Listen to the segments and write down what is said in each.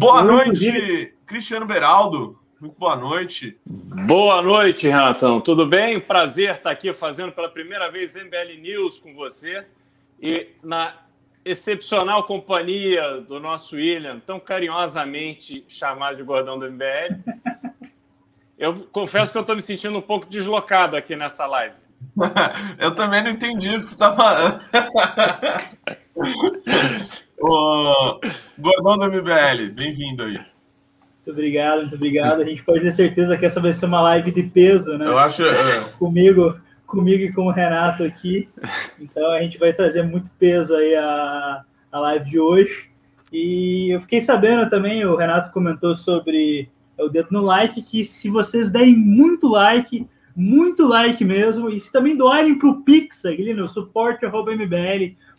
Boa Eu, noite, inclusive... Cristiano Beraldo. Muito boa noite. Boa noite, Renatão. Tudo bem? Prazer estar aqui fazendo pela primeira vez MBL News com você e na excepcional companhia do nosso William, tão carinhosamente chamado de gordão do MBL. Eu confesso que eu estou me sentindo um pouco deslocado aqui nessa live. eu também não entendi o que você está falando. gordão do MBL, bem-vindo aí. Muito obrigado, muito obrigado. A gente pode ter certeza que essa vai ser uma live de peso, né? Eu acho. É. Comigo, comigo e com o Renato aqui. Então a gente vai trazer muito peso aí a, a live de hoje. E eu fiquei sabendo também, o Renato comentou sobre o dedo no like, que se vocês derem muito like, muito like mesmo, e se também doarem para o Pix, ali no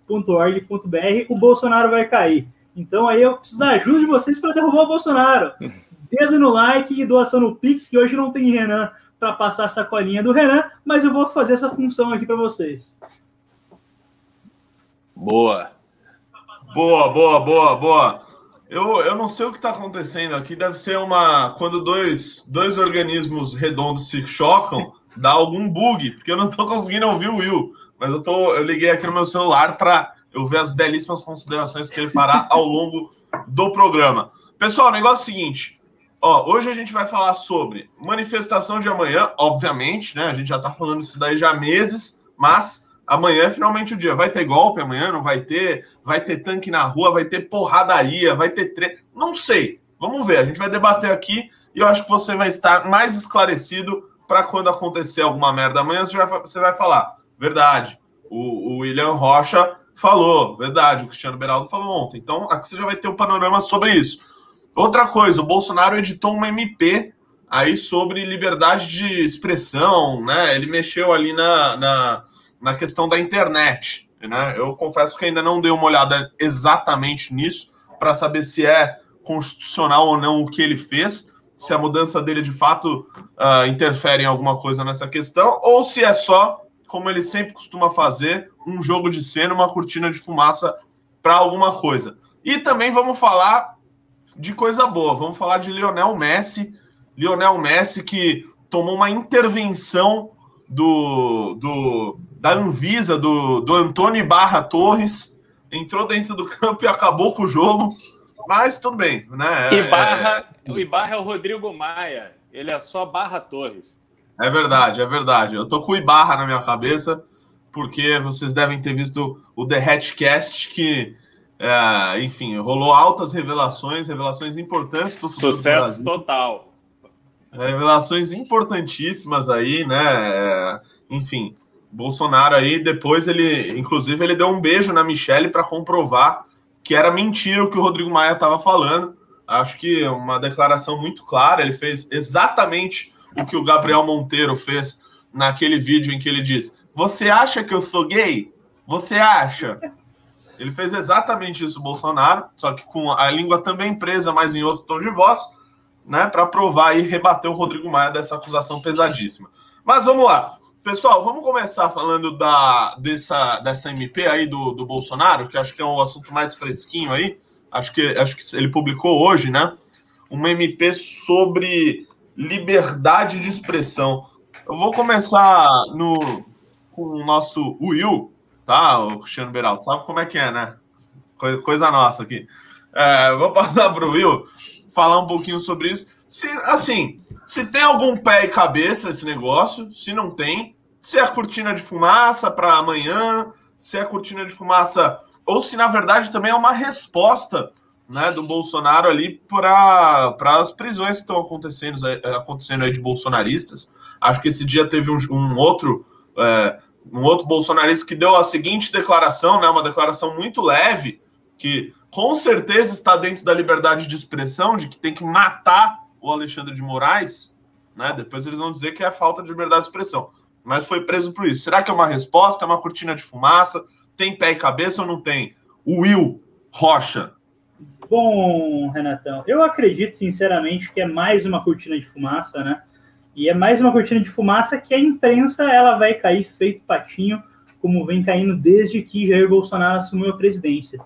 suporte.mbl.org.br, o Bolsonaro vai cair. Então aí eu preciso da ajuda de vocês para derrubar o Bolsonaro. Dedo no like e doação no Pix, que hoje não tem Renan para passar a sacolinha do Renan, mas eu vou fazer essa função aqui para vocês. Boa. Boa, boa, boa, boa. Eu, eu não sei o que está acontecendo aqui. Deve ser uma. Quando dois, dois organismos redondos se chocam, dá algum bug, porque eu não estou conseguindo ouvir o Will. Mas eu, tô, eu liguei aqui no meu celular para eu ver as belíssimas considerações que ele fará ao longo do programa. Pessoal, o negócio é o seguinte: ó, hoje a gente vai falar sobre manifestação de amanhã, obviamente, né? A gente já está falando isso daí já há meses, mas amanhã é finalmente o dia. Vai ter golpe amanhã? Não vai ter? Vai ter tanque na rua? Vai ter porradaria? Vai ter tre... Não sei. Vamos ver. A gente vai debater aqui e eu acho que você vai estar mais esclarecido para quando acontecer alguma merda amanhã, você vai, você vai falar. Verdade. O, o William Rocha falou, verdade, o Cristiano Beraldo falou ontem. Então, aqui você já vai ter um panorama sobre isso. Outra coisa, o Bolsonaro editou uma MP aí sobre liberdade de expressão, né? Ele mexeu ali na, na, na questão da internet, né? Eu confesso que ainda não dei uma olhada exatamente nisso para saber se é constitucional ou não o que ele fez, se a mudança dele de fato uh, interfere em alguma coisa nessa questão, ou se é só como ele sempre costuma fazer, um jogo de cena, uma cortina de fumaça para alguma coisa. E também vamos falar de coisa boa, vamos falar de Lionel Messi. Lionel Messi que tomou uma intervenção do, do da Anvisa, do, do Antônio Barra Torres, entrou dentro do campo e acabou com o jogo. Mas tudo bem, né? Ibarra, é... O Ibarra é o Rodrigo Maia, ele é só Barra Torres. É verdade, é verdade. Eu tô com o Ibarra na minha cabeça, porque vocês devem ter visto o The Hatchcast, que, é, enfim, rolou altas revelações, revelações importantes do Sucesso do total. Revelações importantíssimas aí, né? É, enfim, Bolsonaro aí, depois ele, inclusive, ele deu um beijo na Michelle para comprovar que era mentira o que o Rodrigo Maia estava falando. Acho que uma declaração muito clara, ele fez exatamente o que o Gabriel Monteiro fez naquele vídeo em que ele diz: Você acha que eu sou gay? Você acha? Ele fez exatamente isso, Bolsonaro, só que com a língua também presa, mas em outro tom de voz, né, para provar e rebater o Rodrigo Maia dessa acusação pesadíssima. Mas vamos lá. Pessoal, vamos começar falando da, dessa, dessa MP aí do, do Bolsonaro, que acho que é um assunto mais fresquinho aí. Acho que, acho que ele publicou hoje, né? Uma MP sobre liberdade de expressão. Eu vou começar no, com o nosso Will, tá, o Cristiano Beraldo? Sabe como é que é, né? Coisa, nossa aqui. É, vou passar para o Will falar um pouquinho sobre isso. Se, assim, se tem algum pé e cabeça esse negócio, se não tem, se é a cortina de fumaça para amanhã, se é a cortina de fumaça, ou se na verdade também é uma resposta né, do Bolsonaro ali para as prisões que estão acontecendo, é, acontecendo aí de bolsonaristas. Acho que esse dia teve um, um outro é, um outro bolsonarista que deu a seguinte declaração, né, uma declaração muito leve, que com certeza está dentro da liberdade de expressão, de que tem que matar o Alexandre de Moraes, né? Depois eles vão dizer que é falta de liberdade de expressão. Mas foi preso por isso. Será que é uma resposta? É uma cortina de fumaça? Tem pé e cabeça ou não tem? O Will Rocha, Bom, Renatão, eu acredito sinceramente que é mais uma cortina de fumaça, né? E é mais uma cortina de fumaça que a imprensa ela vai cair feito patinho, como vem caindo desde que Jair Bolsonaro assumiu a presidência.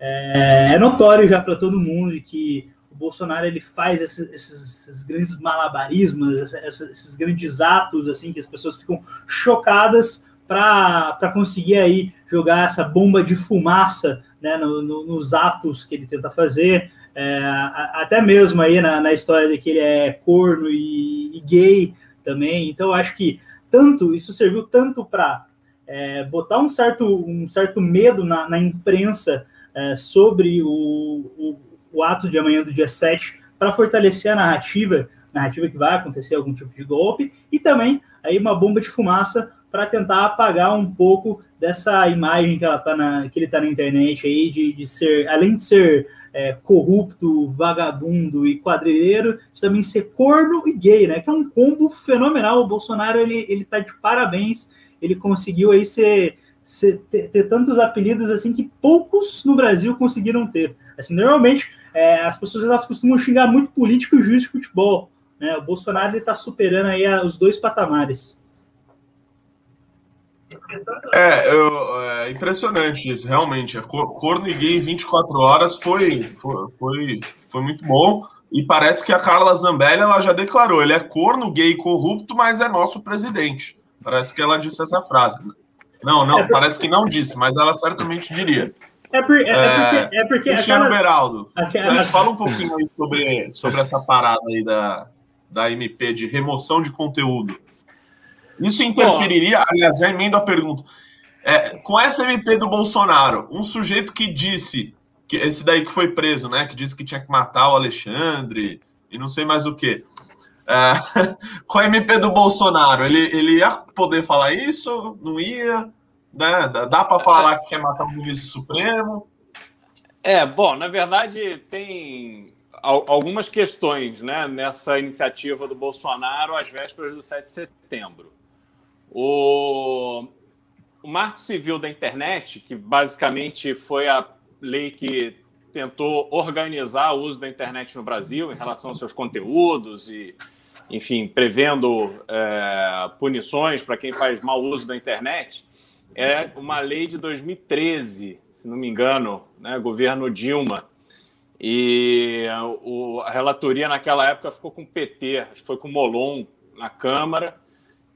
É, é notório já para todo mundo que o Bolsonaro ele faz esses, esses, grandes malabarismos, esses, esses, grandes atos assim que as pessoas ficam chocadas para conseguir aí jogar essa bomba de fumaça né, no, no, nos atos que ele tenta fazer, é, até mesmo aí na, na, história de que ele é corno e, e gay também. Então, acho que tanto isso serviu tanto para é, botar um certo, um certo medo na, na imprensa é, sobre o, o, o, ato de amanhã do dia 7 para fortalecer a narrativa, narrativa que vai acontecer algum tipo de golpe, e também aí uma bomba de fumaça para tentar apagar um pouco dessa imagem que, ela tá na, que ele está na internet aí, de, de ser, além de ser é, corrupto, vagabundo e quadrilheiro, de também ser corno e gay, né? Que é um combo fenomenal. O Bolsonaro, ele, ele tá de parabéns, ele conseguiu aí ser, ser ter, ter, tantos apelidos assim que poucos no Brasil conseguiram ter. Assim, normalmente, é, as pessoas elas costumam xingar muito político e juiz de futebol, né? O Bolsonaro, ele tá superando aí os dois patamares. É, eu, é impressionante isso, realmente. É corno e gay 24 horas foi, foi, foi, foi muito bom. E parece que a Carla Zambelli ela já declarou: ele é corno, gay, corrupto, mas é nosso presidente. Parece que ela disse essa frase. Não, não, é parece que não disse, mas ela certamente diria. É, por, é, é, porque. É porque Cristiano. Beraldo, aquela... fala um pouquinho aí sobre, sobre essa parada aí da, da MP de remoção de conteúdo. Isso interferiria, aliás, já emendo a pergunta. É, com essa MP do Bolsonaro, um sujeito que disse, que esse daí que foi preso, né? Que disse que tinha que matar o Alexandre e não sei mais o que. É, com a MP do Bolsonaro, ele, ele ia poder falar isso? Não ia? Né? Dá para falar que quer matar o ministro Supremo? É, bom, na verdade tem algumas questões né, nessa iniciativa do Bolsonaro às vésperas do 7 de setembro. O, o Marco Civil da Internet, que basicamente foi a lei que tentou organizar o uso da internet no Brasil em relação aos seus conteúdos e, enfim, prevendo é, punições para quem faz mau uso da internet, é uma lei de 2013, se não me engano, né, governo Dilma. E a relatoria naquela época ficou com o PT, foi com o Molon na Câmara.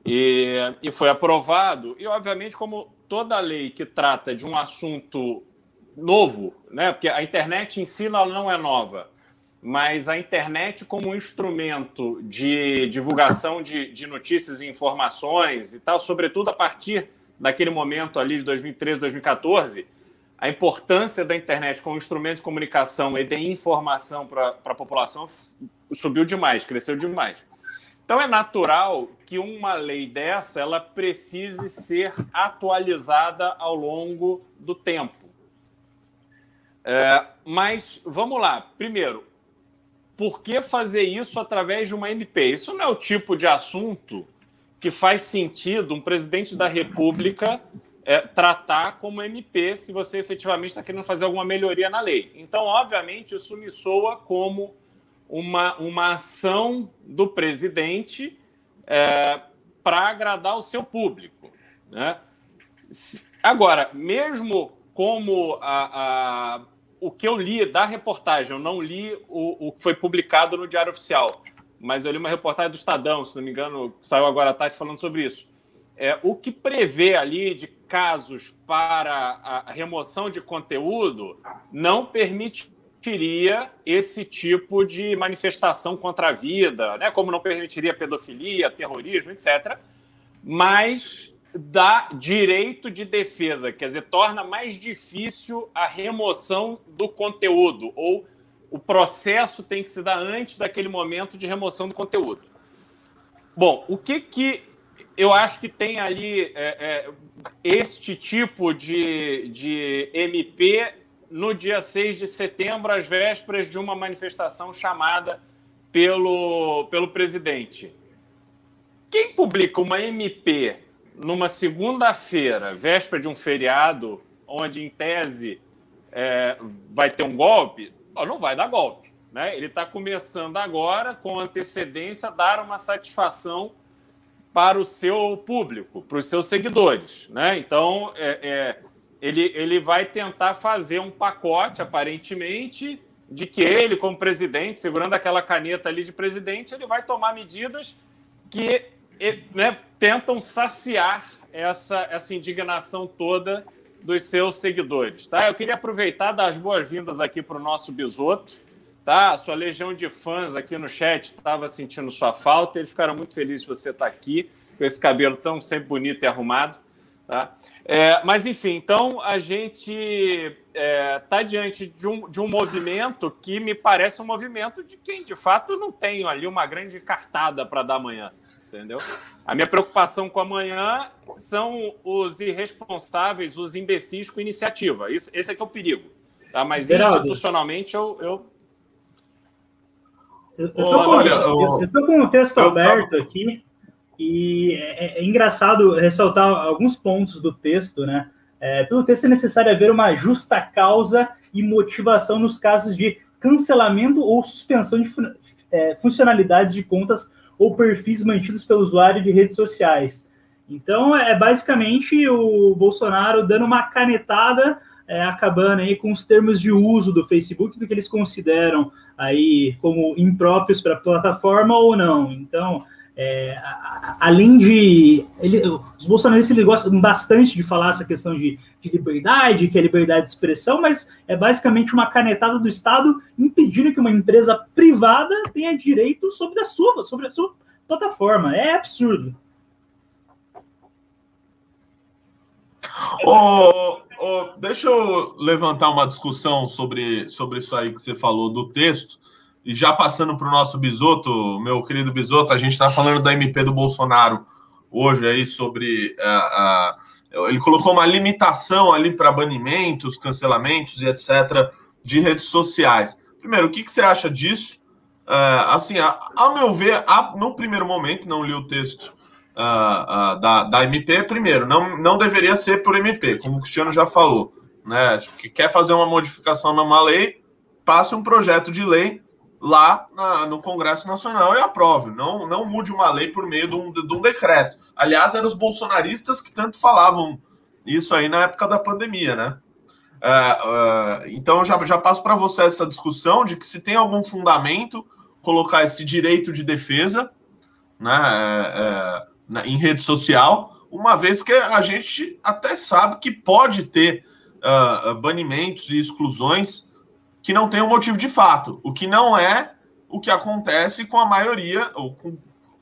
E, e foi aprovado. E, obviamente, como toda lei que trata de um assunto novo, né? porque a internet em si ela não é nova, mas a internet como um instrumento de divulgação de, de notícias e informações e tal, sobretudo a partir daquele momento ali de 2013, 2014, a importância da internet como instrumento de comunicação e de informação para a população subiu demais, cresceu demais. Então é natural que uma lei dessa ela precise ser atualizada ao longo do tempo. É, mas vamos lá. Primeiro, por que fazer isso através de uma MP? Isso não é o tipo de assunto que faz sentido um presidente da República é, tratar como MP se você efetivamente está querendo fazer alguma melhoria na lei. Então, obviamente, isso me soa como uma, uma ação do presidente é, para agradar o seu público. Né? Agora, mesmo como a, a, o que eu li da reportagem, eu não li o, o que foi publicado no Diário Oficial, mas eu li uma reportagem do Estadão, se não me engano, saiu agora à tarde falando sobre isso. É, o que prevê ali de casos para a remoção de conteúdo não permite permitiria esse tipo de manifestação contra a vida, né? como não permitiria pedofilia, terrorismo, etc., mas dá direito de defesa, quer dizer, torna mais difícil a remoção do conteúdo, ou o processo tem que se dar antes daquele momento de remoção do conteúdo. Bom, o que, que eu acho que tem ali é, é, este tipo de, de MP no dia 6 de setembro, às vésperas de uma manifestação chamada pelo, pelo presidente. Quem publica uma MP numa segunda-feira, véspera de um feriado, onde, em tese, é, vai ter um golpe, não vai dar golpe. Né? Ele está começando agora, com antecedência, a dar uma satisfação para o seu público, para os seus seguidores. Né? Então, é, é ele, ele vai tentar fazer um pacote, aparentemente, de que ele, como presidente, segurando aquela caneta ali de presidente, ele vai tomar medidas que né, tentam saciar essa, essa indignação toda dos seus seguidores. Tá? Eu queria aproveitar dar as boas-vindas aqui para o nosso Bisoto. Tá? Sua legião de fãs aqui no chat estava sentindo sua falta. Eles ficaram muito felizes de você estar aqui, com esse cabelo tão sempre bonito e arrumado. Tá? É, mas, enfim, então a gente está é, tá diante de um, de um movimento que me parece um movimento de quem, de fato, não tem ali uma grande cartada para dar amanhã. Entendeu? A minha preocupação com amanhã são os irresponsáveis, os imbecis com iniciativa. Isso, esse é que é o perigo. Tá? Mas Geraldo, institucionalmente eu, eu eu, eu, tô, Olha, com, eu, com o texto aberto aqui e é, é, engraçado ressaltar alguns pontos do texto, né? É, pelo texto é necessário haver uma justa causa e motivação nos casos de cancelamento ou suspensão de fun é, funcionalidades de contas ou perfis mantidos pelo usuário de redes sociais. Então, é basicamente o Bolsonaro dando uma canetada é, acabando aí com os termos de uso do Facebook, do que eles consideram aí como impróprios para a plataforma ou não. Então, é, além de. Ele, os bolsonaristas eles gostam bastante de falar essa questão de, de, liberdade, que é liberdade de expressão, mas é basicamente uma canetada do Estado impedindo que uma empresa privada tenha direito sobre a sua, sobre a sua plataforma. É absurdo. Oh, oh, deixa eu levantar uma discussão sobre, sobre isso aí que você falou do texto. E já passando para o nosso Bisoto, meu querido Bisoto, a gente está falando da MP do Bolsonaro hoje aí sobre. Uh, uh, ele colocou uma limitação ali para banimentos, cancelamentos e etc. de redes sociais. Primeiro, o que, que você acha disso? Uh, assim, a, a, meu ver, a, no primeiro momento, não li o texto uh, da, da MP, primeiro, não, não deveria ser por MP, como o Cristiano já falou. Né? Que quer fazer uma modificação numa lei, passe um projeto de lei lá na, no Congresso Nacional e aprove. Não, não mude uma lei por meio de um, de um decreto. Aliás, eram os bolsonaristas que tanto falavam isso aí na época da pandemia, né? Uh, uh, então já, já passo para você essa discussão de que se tem algum fundamento colocar esse direito de defesa né, é, é, em rede social, uma vez que a gente até sabe que pode ter uh, banimentos e exclusões que não tem um motivo de fato, o que não é o que acontece com a maioria, ou com,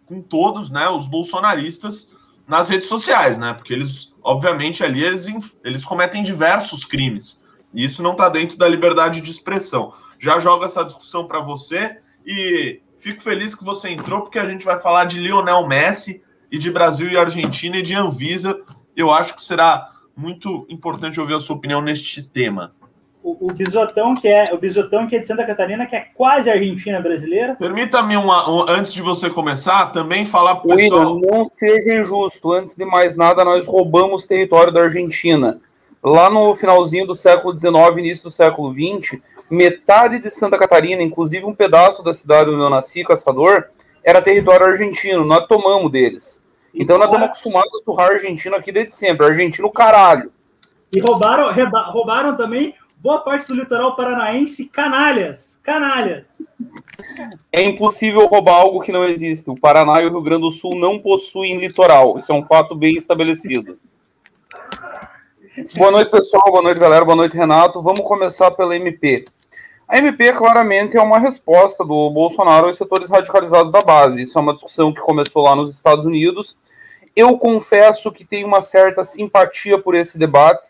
com todos né, os bolsonaristas nas redes sociais, né? Porque eles, obviamente, ali eles, eles cometem diversos crimes. E isso não está dentro da liberdade de expressão. Já jogo essa discussão para você e fico feliz que você entrou, porque a gente vai falar de Lionel Messi e de Brasil e Argentina e de Anvisa. Eu acho que será muito importante ouvir a sua opinião neste tema o, o Bisotão, que é o Bisotão que é de Santa Catarina, que é quase Argentina brasileira. Permita-me, uma, um, antes de você começar, também falar para o pessoal. não seja injusto. Antes de mais nada, nós roubamos território da Argentina. Lá no finalzinho do século XIX, início do século XX, metade de Santa Catarina, inclusive um pedaço da cidade onde eu nasci, Caçador, era território argentino. Nós tomamos deles. Então, nós estamos acostumados a surrar argentino aqui desde sempre. Argentino, caralho. E roubaram, roubaram também boa parte do litoral paranaense, canalhas, canalhas. É impossível roubar algo que não existe. O Paraná e o Rio Grande do Sul não possuem litoral. Isso é um fato bem estabelecido. Boa noite, pessoal. Boa noite, galera. Boa noite, Renato. Vamos começar pela MP. A MP claramente é uma resposta do Bolsonaro aos setores radicalizados da base. Isso é uma discussão que começou lá nos Estados Unidos. Eu confesso que tenho uma certa simpatia por esse debate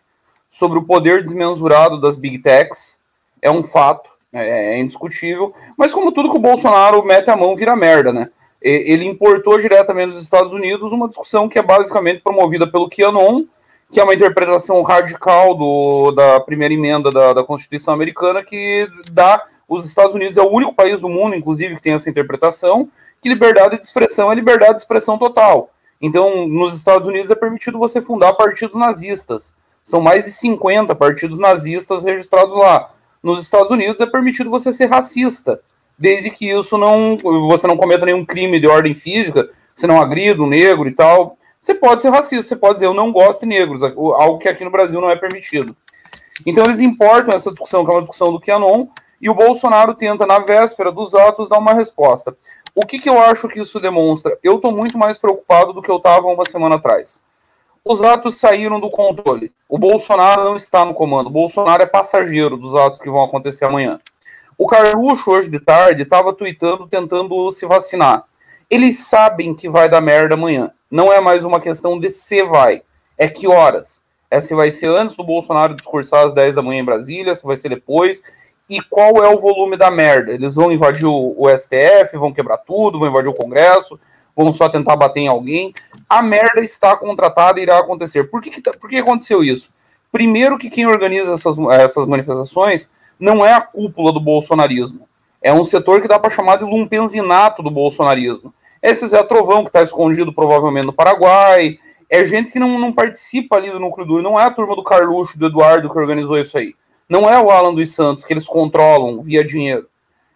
sobre o poder desmensurado das big techs. É um fato, é, é indiscutível. Mas como tudo que o Bolsonaro mete a mão, vira merda, né? Ele importou diretamente dos Estados Unidos uma discussão que é basicamente promovida pelo QAnon, que é uma interpretação radical do, da primeira emenda da, da Constituição americana, que dá os Estados Unidos é o único país do mundo, inclusive, que tem essa interpretação, que liberdade de expressão é liberdade de expressão total. Então, nos Estados Unidos é permitido você fundar partidos nazistas. São mais de 50 partidos nazistas registrados lá. Nos Estados Unidos é permitido você ser racista, desde que isso não você não cometa nenhum crime de ordem física, você não agrida um negro e tal. Você pode ser racista, você pode dizer eu não gosto de negros, algo que aqui no Brasil não é permitido. Então eles importam essa discussão, que é uma discussão do QAnon, e o Bolsonaro tenta, na véspera dos atos, dar uma resposta. O que, que eu acho que isso demonstra? Eu estou muito mais preocupado do que eu estava uma semana atrás. Os atos saíram do controle. O Bolsonaro não está no comando. O Bolsonaro é passageiro dos atos que vão acontecer amanhã. O Carluxo, hoje de tarde, estava tweetando, tentando se vacinar. Eles sabem que vai dar merda amanhã. Não é mais uma questão de se vai, é que horas. É se vai ser antes do Bolsonaro discursar às 10 da manhã em Brasília, se vai ser depois, e qual é o volume da merda. Eles vão invadir o, o STF, vão quebrar tudo, vão invadir o Congresso, vão só tentar bater em alguém. A merda está contratada e irá acontecer. Por que, que, tá, por que aconteceu isso? Primeiro que quem organiza essas, essas manifestações não é a cúpula do bolsonarismo. É um setor que dá para chamar de lumpenzinato do bolsonarismo. Esse Zé Trovão, que está escondido provavelmente no Paraguai, é gente que não, não participa ali do núcleo duro, não é a turma do Carluxo, do Eduardo que organizou isso aí. Não é o Alan dos Santos que eles controlam via dinheiro.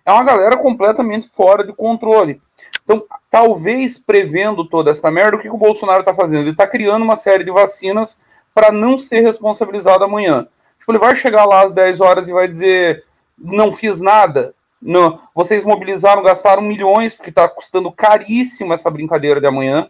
É uma galera completamente fora de controle. Então, talvez prevendo toda essa merda, o que, que o Bolsonaro está fazendo? Ele está criando uma série de vacinas para não ser responsabilizado amanhã. Tipo, ele vai chegar lá às 10 horas e vai dizer: não fiz nada. Não, vocês mobilizaram, gastaram milhões, porque está custando caríssimo essa brincadeira de amanhã.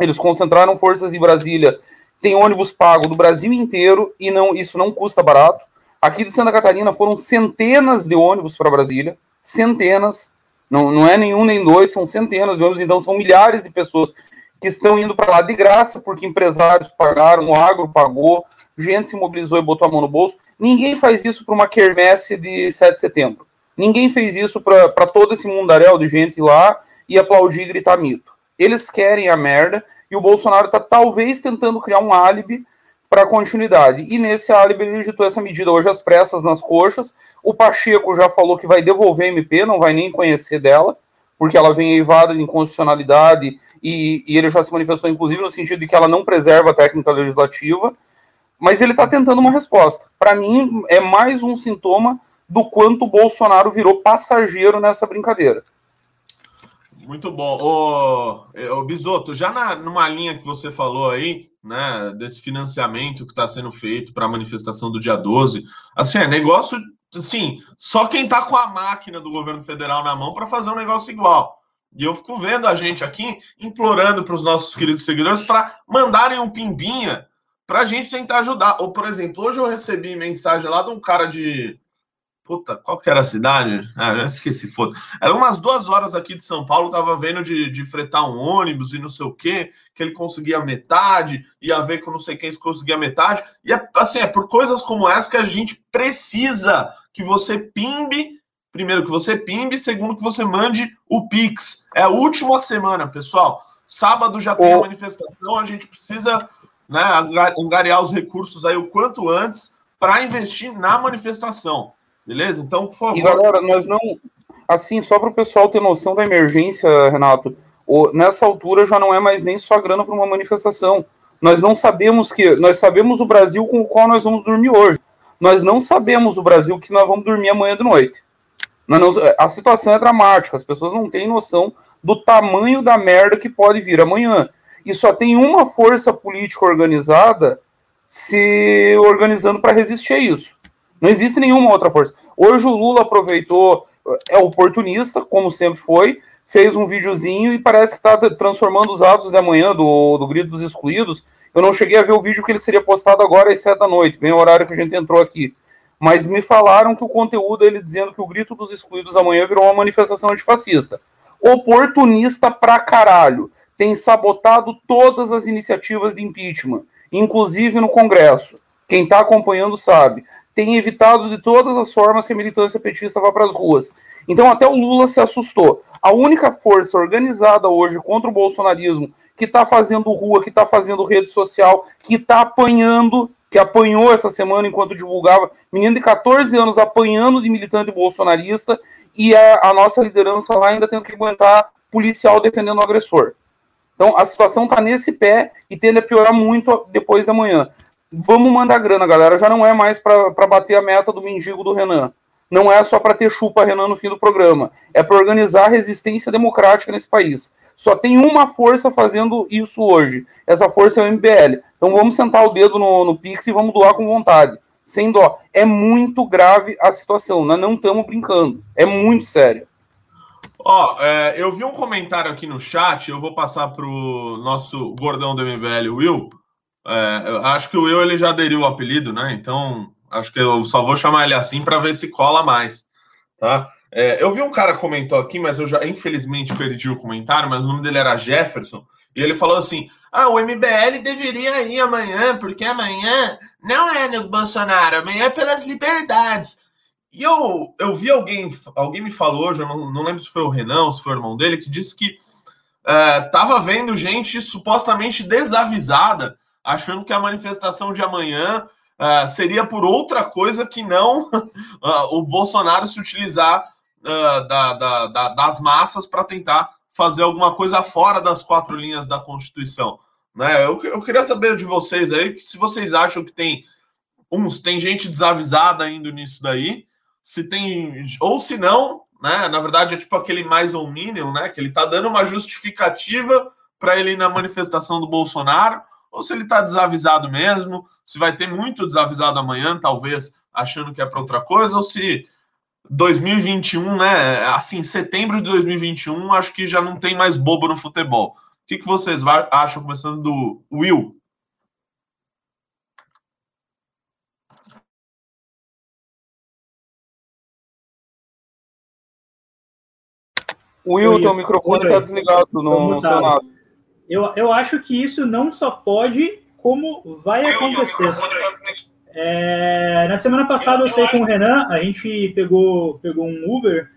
Eles concentraram forças em Brasília. Tem ônibus pago do Brasil inteiro e não isso não custa barato. Aqui de Santa Catarina foram centenas de ônibus para Brasília, centenas. Não, não é nenhum nem dois, são centenas de. Então são milhares de pessoas que estão indo para lá de graça porque empresários pagaram, o agro pagou, gente se mobilizou e botou a mão no bolso. Ninguém faz isso para uma quermesse de 7 de setembro. Ninguém fez isso para todo esse mundaréu de gente lá e aplaudir e gritar mito. Eles querem a merda e o Bolsonaro está talvez tentando criar um álibi para continuidade. E nesse álibi ele digitou essa medida hoje às pressas nas coxas. O Pacheco já falou que vai devolver a MP, não vai nem conhecer dela, porque ela vem eivada de inconstitucionalidade e, e ele já se manifestou, inclusive, no sentido de que ela não preserva a técnica legislativa. Mas ele está tentando uma resposta. Para mim, é mais um sintoma do quanto o Bolsonaro virou passageiro nessa brincadeira. Muito bom. Ô, ô Bisoto, já na, numa linha que você falou aí, né, desse financiamento que está sendo feito para a manifestação do dia 12, assim, é negócio, assim, só quem está com a máquina do governo federal na mão para fazer um negócio igual. E eu fico vendo a gente aqui implorando para os nossos queridos seguidores para mandarem um pimbinha para a gente tentar ajudar. Ou, por exemplo, hoje eu recebi mensagem lá de um cara de Puta, qual que era a cidade? Ah, já esqueci, foda. Era umas duas horas aqui de São Paulo, tava vendo de, de fretar um ônibus e não sei o quê, que ele conseguia metade, ia ver com não sei quem se conseguia metade. E é, assim, é por coisas como essa que a gente precisa que você pimbe, primeiro que você pimbe, segundo que você mande o Pix. É a última semana, pessoal. Sábado já tem a manifestação, a gente precisa né, angariar os recursos aí o quanto antes para investir na manifestação. Beleza? Então, por favor. E galera, nós não. Assim, só para o pessoal ter noção da emergência, Renato, nessa altura já não é mais nem só grana para uma manifestação. Nós não sabemos que. Nós sabemos o Brasil com o qual nós vamos dormir hoje. Nós não sabemos o Brasil que nós vamos dormir amanhã de noite. Não, a situação é dramática, as pessoas não têm noção do tamanho da merda que pode vir amanhã. E só tem uma força política organizada se organizando para resistir a isso. Não existe nenhuma outra força. Hoje o Lula aproveitou, é oportunista, como sempre foi, fez um videozinho e parece que está transformando os atos da manhã do, do Grito dos Excluídos. Eu não cheguei a ver o vídeo que ele seria postado agora às sete da noite, bem o horário que a gente entrou aqui. Mas me falaram que o conteúdo ele dizendo que o Grito dos Excluídos amanhã virou uma manifestação antifascista. Oportunista pra caralho. Tem sabotado todas as iniciativas de impeachment, inclusive no Congresso. Quem está acompanhando sabe tem evitado de todas as formas que a militância petista vá para as ruas. Então até o Lula se assustou. A única força organizada hoje contra o bolsonarismo que está fazendo rua, que está fazendo rede social, que está apanhando, que apanhou essa semana enquanto divulgava, menino de 14 anos apanhando de militante bolsonarista e a, a nossa liderança lá ainda tendo que aguentar policial defendendo o agressor. Então a situação está nesse pé e tende a piorar muito depois da manhã vamos mandar grana, galera. Já não é mais para bater a meta do mendigo do Renan. Não é só para ter chupa Renan no fim do programa. É para organizar a resistência democrática nesse país. Só tem uma força fazendo isso hoje. Essa força é o MBL. Então vamos sentar o dedo no, no Pix e vamos doar com vontade. sem dó. É muito grave a situação, nós não estamos brincando. É muito sério. Ó, é, eu vi um comentário aqui no chat, eu vou passar para o nosso gordão do MBL, Will. É, acho que o Will ele já aderiu ao apelido, né? Então, acho que eu só vou chamar ele assim para ver se cola mais, tá? É, eu vi um cara comentou aqui, mas eu já infelizmente perdi o comentário, mas o nome dele era Jefferson, e ele falou assim: ah, o MBL deveria ir amanhã, porque amanhã não é no Bolsonaro, amanhã é pelas liberdades. E eu, eu vi alguém, alguém me falou hoje, eu não, não lembro se foi o Renan se foi o irmão dele, que disse que estava é, vendo gente supostamente desavisada, achando que a manifestação de amanhã uh, seria por outra coisa que não uh, o Bolsonaro se utilizar uh, da, da, da, das massas para tentar fazer alguma coisa fora das quatro linhas da Constituição. Né? Eu, eu queria saber de vocês aí se vocês acham que tem uns tem gente desavisada indo nisso daí se tem, ou se não, né? Na verdade, é tipo aquele mais ou mínimo, né? Que ele tá dando uma justificativa para ele ir na manifestação do Bolsonaro, ou se ele tá desavisado mesmo, se vai ter muito desavisado amanhã, talvez achando que é para outra coisa, ou se 2021, né? Assim, setembro de 2021, acho que já não tem mais bobo no futebol. O que, que vocês acham, começando do Will? Will, teu microfone está desligado no, no seu lado. Eu, eu acho que isso não só pode, como vai acontecer. É, na semana passada eu sei com o Renan, a gente pegou, pegou um Uber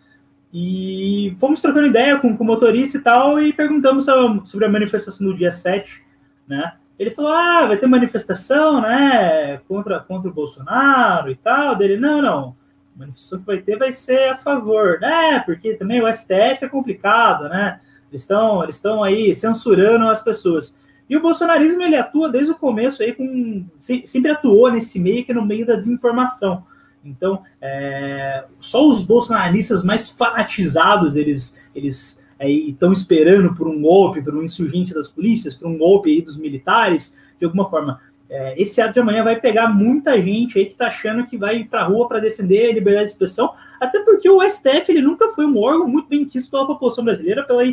e fomos trocando ideia com, com o motorista e tal, e perguntamos sobre a manifestação do dia 7, né? Ele falou: ah, vai ter manifestação, né? Contra, contra o Bolsonaro e tal. Dele, não, não a manifestação que vai ter vai ser a favor, né? Porque também o STF é complicado, né? Eles estão eles aí censurando as pessoas. E o bolsonarismo ele atua desde o começo aí com sempre atuou nesse meio que é no meio da desinformação. Então, é, só os bolsonaristas mais fanatizados eles eles estão esperando por um golpe, por uma insurgência das polícias, por um golpe dos militares, de alguma forma. É, esse ato de amanhã vai pegar muita gente aí que está achando que vai para a rua para defender a liberdade de expressão, até porque o STF ele nunca foi um órgão muito bem quisto pela população brasileira, pela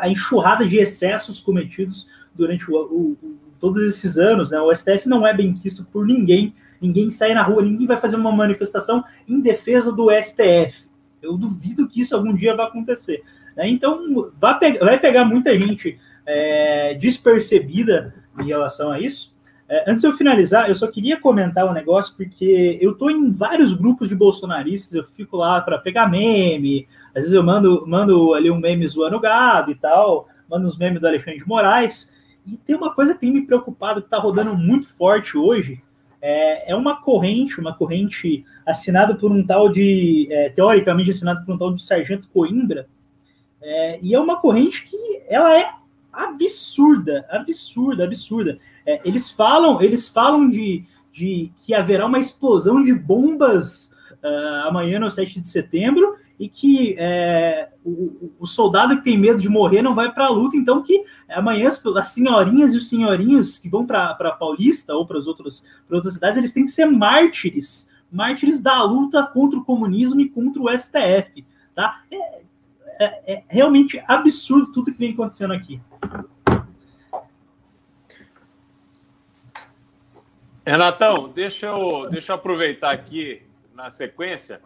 a enxurrada de excessos cometidos durante o, o, o, todos esses anos. Né? O STF não é bem quisto por ninguém, ninguém sai na rua, ninguém vai fazer uma manifestação em defesa do STF. Eu duvido que isso algum dia vai acontecer. Né? Então, vai, pe vai pegar muita gente é, despercebida em relação a isso. É, antes de eu finalizar, eu só queria comentar um negócio, porque eu tô em vários grupos de bolsonaristas, eu fico lá para pegar meme, às vezes eu mando, mando ali um meme zoando gado e tal, mando uns memes do Alexandre de Moraes, e tem uma coisa que tem me preocupado, que está rodando muito forte hoje, é, é, uma corrente, uma corrente assinada por um tal de, é, teoricamente assinada por um tal de Sargento Coimbra, é, e é uma corrente que ela é absurda, absurda, absurda. É, eles falam, eles falam de, de que haverá uma explosão de bombas uh, amanhã, no 7 de setembro, e que é, o, o, soldado que tem medo de morrer não vai para a luta, então que amanhã as, as, senhorinhas e os senhorinhos que vão para Paulista ou para as outras cidades, eles têm que ser mártires, mártires da luta contra o comunismo e contra o STF. Tá? É, é, é realmente absurdo tudo que vem acontecendo aqui. Renatão, deixa eu, deixa eu aproveitar aqui na sequência.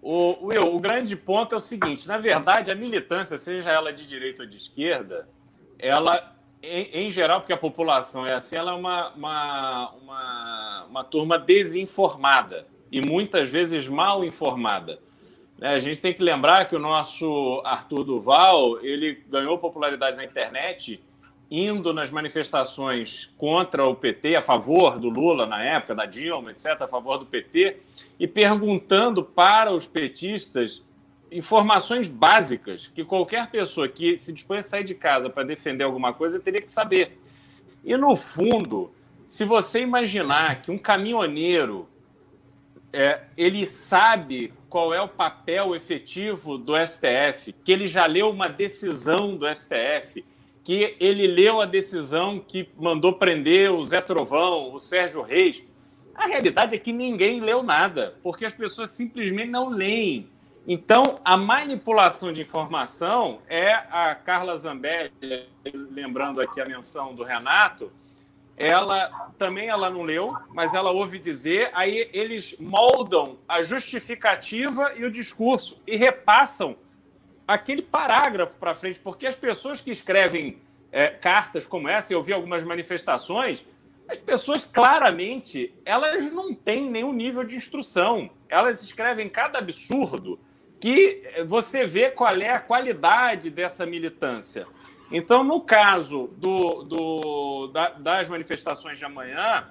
O, Will, o grande ponto é o seguinte: na verdade, a militância, seja ela de direita ou de esquerda, ela, em, em geral, porque a população é assim, ela é uma, uma, uma, uma turma desinformada e muitas vezes mal informada. Né, a gente tem que lembrar que o nosso Arthur Duval ele ganhou popularidade na internet indo nas manifestações contra o PT, a favor do Lula na época, da Dilma, etc., a favor do PT, e perguntando para os petistas informações básicas que qualquer pessoa que se dispõe a sair de casa para defender alguma coisa teria que saber. E, no fundo, se você imaginar que um caminhoneiro é, ele sabe qual é o papel efetivo do STF, que ele já leu uma decisão do STF, que ele leu a decisão que mandou prender o Zé Trovão, o Sérgio Reis. A realidade é que ninguém leu nada, porque as pessoas simplesmente não leem. Então, a manipulação de informação é a Carla Zambelli, lembrando aqui a menção do Renato, ela também ela não leu, mas ela ouve dizer, aí eles moldam a justificativa e o discurso e repassam aquele parágrafo para frente, porque as pessoas que escrevem é, cartas como essa, eu vi algumas manifestações, as pessoas claramente elas não têm nenhum nível de instrução, elas escrevem cada absurdo que você vê qual é a qualidade dessa militância. Então, no caso do, do, da, das manifestações de amanhã,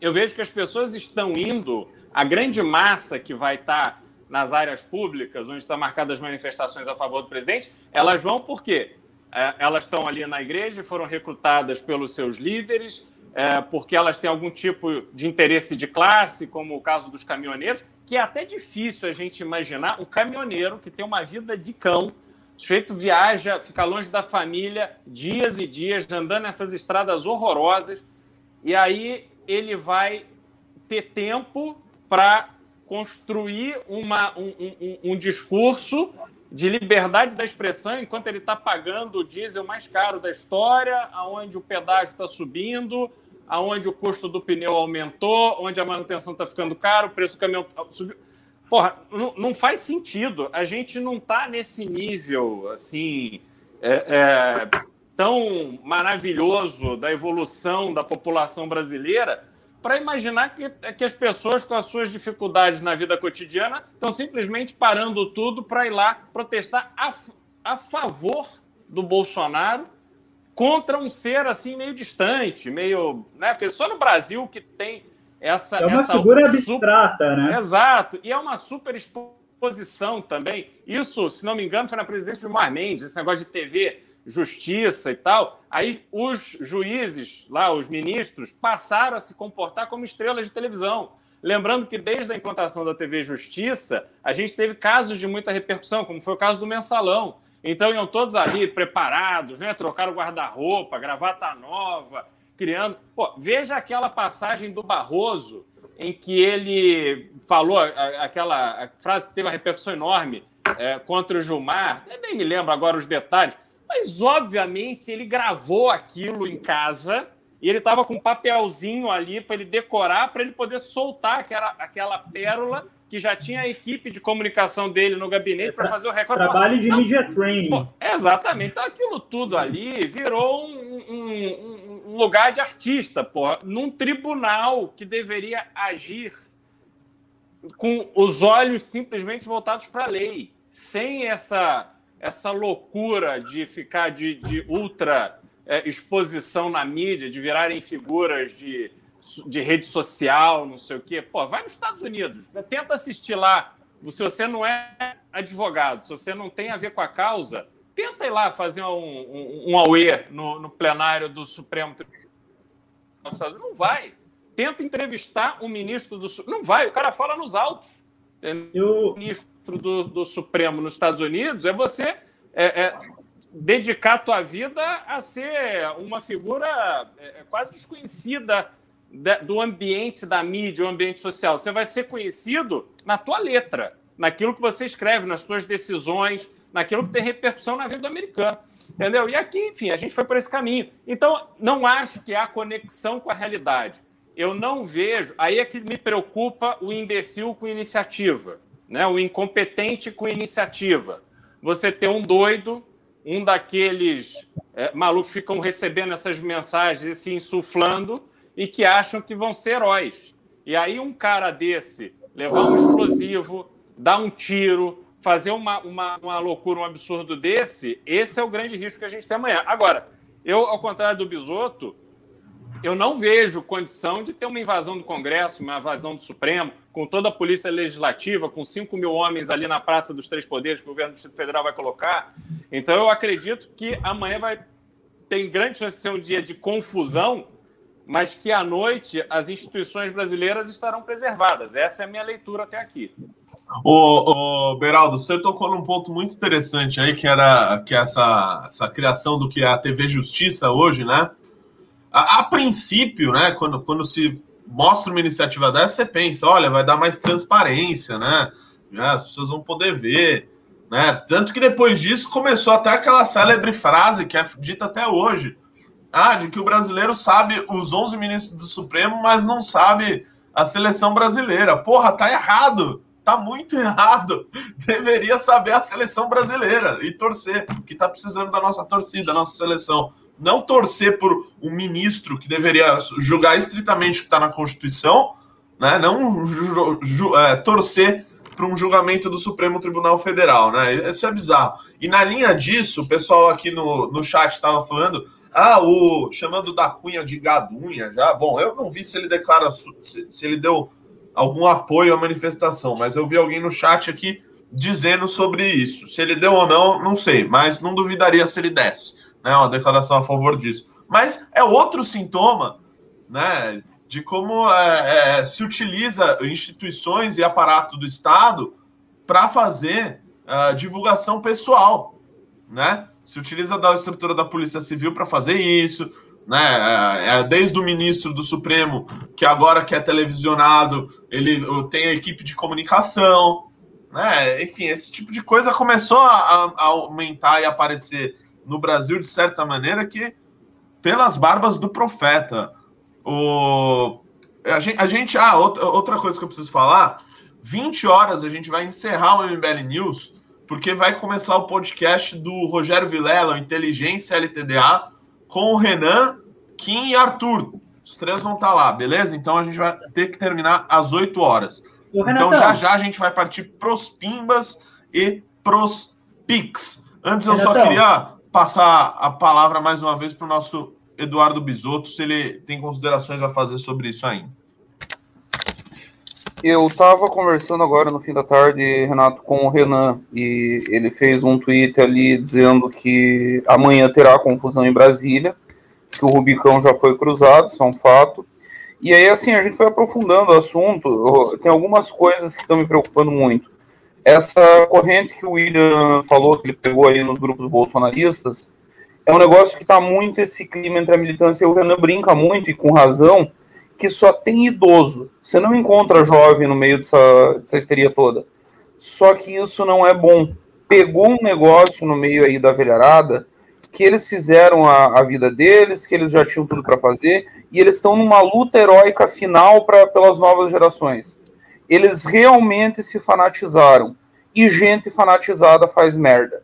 eu vejo que as pessoas estão indo, a grande massa que vai estar nas áreas públicas, onde estão marcadas as manifestações a favor do presidente, elas vão por quê? É, elas estão ali na igreja, foram recrutadas pelos seus líderes, é, porque elas têm algum tipo de interesse de classe, como o caso dos caminhoneiros, que é até difícil a gente imaginar um caminhoneiro que tem uma vida de cão, o sujeito viaja, fica longe da família dias e dias, andando nessas estradas horrorosas, e aí ele vai ter tempo para construir uma, um, um, um, discurso de liberdade da expressão enquanto ele está pagando o diesel mais caro da história, aonde o pedágio está subindo, aonde o custo do pneu aumentou, onde a manutenção está ficando caro, o preço do caminhão subiu. Porra, não, faz sentido. A gente não está nesse nível, assim, é, é, tão maravilhoso da evolução da população brasileira para imaginar que, que as pessoas com as suas dificuldades na vida cotidiana estão simplesmente parando tudo para ir lá protestar a, a favor do Bolsonaro contra um ser assim meio distante, meio, né, pessoa no Brasil que tem essa é uma essa figura abstrata, né? Exato, e é uma super exposição também. Isso, se não me engano, foi na presidência de Mar Mendes, esse negócio de TV, justiça e tal. Aí os juízes, lá, os ministros, passaram a se comportar como estrelas de televisão. Lembrando que desde a implantação da TV Justiça, a gente teve casos de muita repercussão, como foi o caso do Mensalão. Então iam todos ali preparados, né? Trocaram guarda-roupa, gravata nova, criando. Pô, veja aquela passagem do Barroso em que ele falou aquela frase que teve uma repercussão enorme é, contra o Gilmar. Eu nem me lembro agora os detalhes, mas obviamente ele gravou aquilo em casa e ele estava com um papelzinho ali para ele decorar, para ele poder soltar aquela, aquela pérola que já tinha a equipe de comunicação dele no gabinete para fazer o recorde. Trabalho de media training. Pô, exatamente. Então aquilo tudo ali virou um, um, um lugar de artista, pô, num tribunal que deveria agir com os olhos simplesmente voltados para a lei, sem essa essa loucura de ficar de, de ultra é, exposição na mídia, de virarem figuras de de rede social, não sei o quê. Pô, vai nos Estados Unidos, tenta assistir lá. Se você não é advogado, se você não tem a ver com a causa, tenta ir lá fazer um, um, um AUE no, no plenário do Supremo Tribunal. Não vai. Tenta entrevistar o ministro do Não vai, o cara fala nos autos. Eu... O ministro do, do Supremo nos Estados Unidos é você é, é, dedicar a tua vida a ser uma figura é, quase desconhecida do ambiente da mídia, o ambiente social. Você vai ser conhecido na tua letra, naquilo que você escreve, nas suas decisões, naquilo que tem repercussão na vida do americano. Entendeu? E aqui, enfim, a gente foi por esse caminho. Então, não acho que há conexão com a realidade. Eu não vejo. Aí é que me preocupa o imbecil com iniciativa, né? o incompetente com iniciativa. Você tem um doido, um daqueles é, malucos que ficam recebendo essas mensagens e se insuflando e que acham que vão ser heróis. E aí um cara desse levar um explosivo, dar um tiro, fazer uma, uma, uma loucura, um absurdo desse, esse é o grande risco que a gente tem amanhã. Agora, eu, ao contrário do Bisoto, eu não vejo condição de ter uma invasão do Congresso, uma invasão do Supremo, com toda a polícia legislativa, com 5 mil homens ali na Praça dos Três Poderes que o governo do Distrito Federal vai colocar. Então, eu acredito que amanhã vai tem grande chance de ser um dia de confusão mas que à noite as instituições brasileiras estarão preservadas. Essa é a minha leitura até aqui. O, Beraldo, você tocou num ponto muito interessante aí, que era que essa, essa criação do que é a TV Justiça hoje, né? A, a princípio, né, quando, quando se mostra uma iniciativa dessa, você pensa, olha, vai dar mais transparência, né? As pessoas vão poder ver, né? Tanto que depois disso começou até aquela célebre frase que é dita até hoje, ah, de que o brasileiro sabe os 11 ministros do Supremo, mas não sabe a seleção brasileira. Porra, tá errado. Tá muito errado. Deveria saber a seleção brasileira e torcer, que tá precisando da nossa torcida, da nossa seleção. Não torcer por um ministro que deveria julgar estritamente o que está na Constituição, né? Não é, torcer para um julgamento do Supremo Tribunal Federal, né? Isso é bizarro. E na linha disso, o pessoal aqui no, no chat estava falando ah, o chamando da Cunha de gadunha já. Bom, eu não vi se ele declara se, se ele deu algum apoio à manifestação, mas eu vi alguém no chat aqui dizendo sobre isso. Se ele deu ou não, não sei, mas não duvidaria se ele desse, né? Uma declaração a favor disso. Mas é outro sintoma, né? De como é, é, se utiliza instituições e aparato do Estado para fazer uh, divulgação pessoal, né? Se utiliza da estrutura da Polícia Civil para fazer isso, né? É, é, desde o ministro do Supremo, que agora que é televisionado, ele tem a equipe de comunicação, né? Enfim, esse tipo de coisa começou a, a aumentar e aparecer no Brasil de certa maneira que pelas barbas do profeta. O a gente, a gente ah, outra, outra coisa que eu preciso falar, 20 horas a gente vai encerrar o MBL News porque vai começar o podcast do Rogério Vilela, Inteligência LTDA, com o Renan, Kim e Arthur. Os três vão estar tá lá, beleza? Então a gente vai ter que terminar às 8 horas. Então já já a gente vai partir pros Pimbas e pros Pix. Antes eu só queria passar a palavra mais uma vez para o nosso Eduardo Bisotto, se ele tem considerações a fazer sobre isso ainda. Eu estava conversando agora no fim da tarde, Renato, com o Renan, e ele fez um tweet ali dizendo que amanhã terá confusão em Brasília, que o Rubicão já foi cruzado, isso é um fato. E aí, assim, a gente foi aprofundando o assunto. Tem algumas coisas que estão me preocupando muito. Essa corrente que o William falou, que ele pegou aí nos grupos bolsonaristas, é um negócio que está muito esse clima entre a militância e o Renan brinca muito, e com razão, que só tem idoso. Você não encontra jovem no meio dessa, dessa histeria toda. Só que isso não é bom. Pegou um negócio no meio aí da velharada que eles fizeram a, a vida deles, que eles já tinham tudo para fazer, e eles estão numa luta heróica final pra, pelas novas gerações. Eles realmente se fanatizaram. E gente fanatizada faz merda.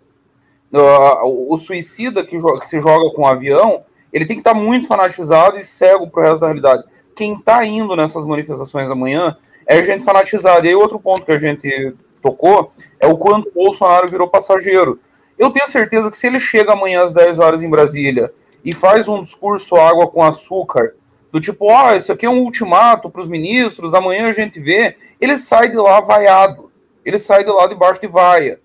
Uh, o, suicida que, que, se joga com um avião, ele tem que estar tá muito fanatizado e cego pro resto da realidade quem está indo nessas manifestações amanhã é gente fanatizada. E aí, outro ponto que a gente tocou é o quanto o Bolsonaro virou passageiro. Eu tenho certeza que se ele chega amanhã às 10 horas em Brasília e faz um discurso água com açúcar, do tipo, ó, oh, isso aqui é um ultimato para os ministros, amanhã a gente vê, ele sai de lá vaiado. Ele sai de lá debaixo de vaia.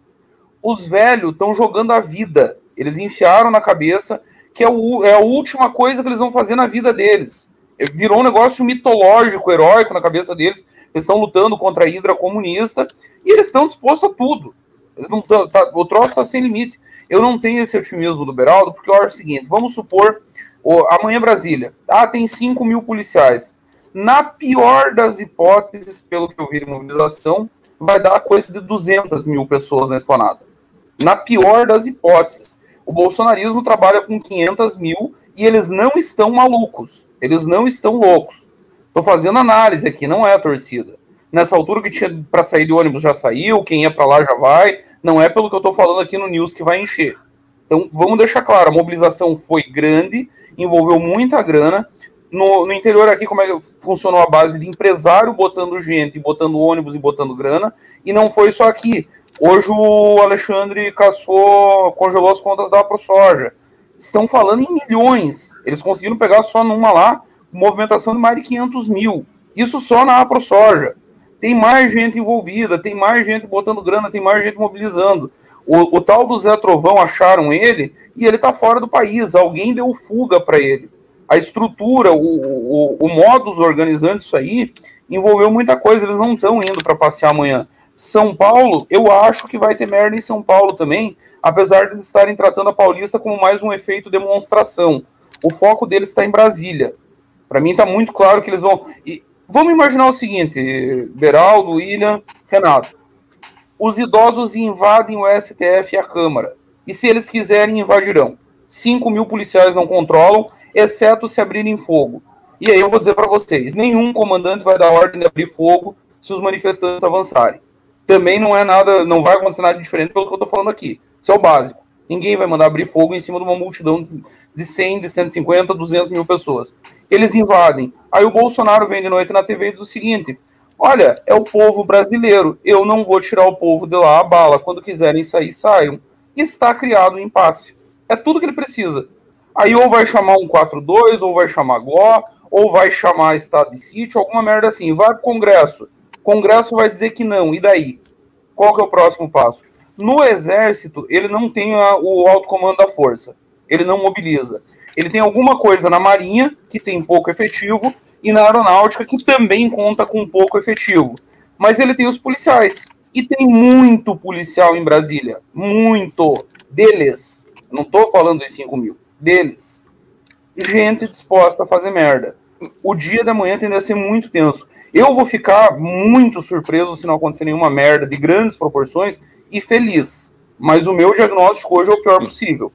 Os velhos estão jogando a vida. Eles enfiaram na cabeça que é, o, é a última coisa que eles vão fazer na vida deles virou um negócio mitológico, heróico na cabeça deles. Eles estão lutando contra a Hidra comunista e eles estão dispostos a tudo. Eles não tão, tá, o troço está sem limite. Eu não tenho esse otimismo do Beraldo, porque eu acho o seguinte: vamos supor, amanhã Brasília, ah, tem 5 mil policiais. Na pior das hipóteses, pelo que eu vi mobilização, vai dar coisa de 200 mil pessoas na esplanada. Na pior das hipóteses. O bolsonarismo trabalha com 500 mil e eles não estão malucos. Eles não estão loucos. Estou fazendo análise aqui, não é a torcida. Nessa altura que tinha para sair de ônibus já saiu, quem ia para lá já vai. Não é pelo que eu estou falando aqui no news que vai encher. Então vamos deixar claro, a mobilização foi grande, envolveu muita grana. No, no interior aqui, como é que funcionou a base de empresário botando gente, botando ônibus e botando grana, e não foi só aqui. Hoje o Alexandre caçou, congelou as contas da ProSoja estão falando em milhões. Eles conseguiram pegar só numa lá, movimentação de mais de 500 mil. Isso só na AproSoja. Tem mais gente envolvida, tem mais gente botando grana, tem mais gente mobilizando. O, o tal do Zé Trovão acharam ele e ele está fora do país. Alguém deu fuga para ele. A estrutura, o, o, o modus organizando isso aí, envolveu muita coisa. Eles não estão indo para passear amanhã. São Paulo, eu acho que vai ter merda em São Paulo também, apesar de estarem tratando a Paulista como mais um efeito demonstração. O foco deles está em Brasília. Para mim está muito claro que eles vão. E Vamos imaginar o seguinte, Beraldo, William, Renato. Os idosos invadem o STF e a Câmara. E se eles quiserem, invadirão. 5 mil policiais não controlam, exceto se abrirem fogo. E aí eu vou dizer para vocês: nenhum comandante vai dar ordem de abrir fogo se os manifestantes avançarem. Também não é nada, não vai acontecer nada diferente pelo que eu estou falando aqui. Isso é o básico. Ninguém vai mandar abrir fogo em cima de uma multidão de 100, de 150, 200 mil pessoas. Eles invadem. Aí o Bolsonaro vem de noite na TV e diz o seguinte: Olha, é o povo brasileiro. Eu não vou tirar o povo de lá a bala. Quando quiserem sair, saiam. Está criado um impasse. É tudo que ele precisa. Aí ou vai chamar um 4-2, ou vai chamar GO, ou vai chamar estado de sítio, alguma merda assim. Vai pro. O Congresso vai dizer que não. E daí? Qual que é o próximo passo? No Exército, ele não tem a, o alto comando da força. Ele não mobiliza. Ele tem alguma coisa na Marinha, que tem pouco efetivo, e na Aeronáutica, que também conta com pouco efetivo. Mas ele tem os policiais. E tem muito policial em Brasília. Muito. Deles. Não estou falando em 5 mil. Deles. Gente disposta a fazer merda. O dia da manhã tende a ser muito tenso. Eu vou ficar muito surpreso se não acontecer nenhuma merda de grandes proporções e feliz. Mas o meu diagnóstico hoje é o pior possível.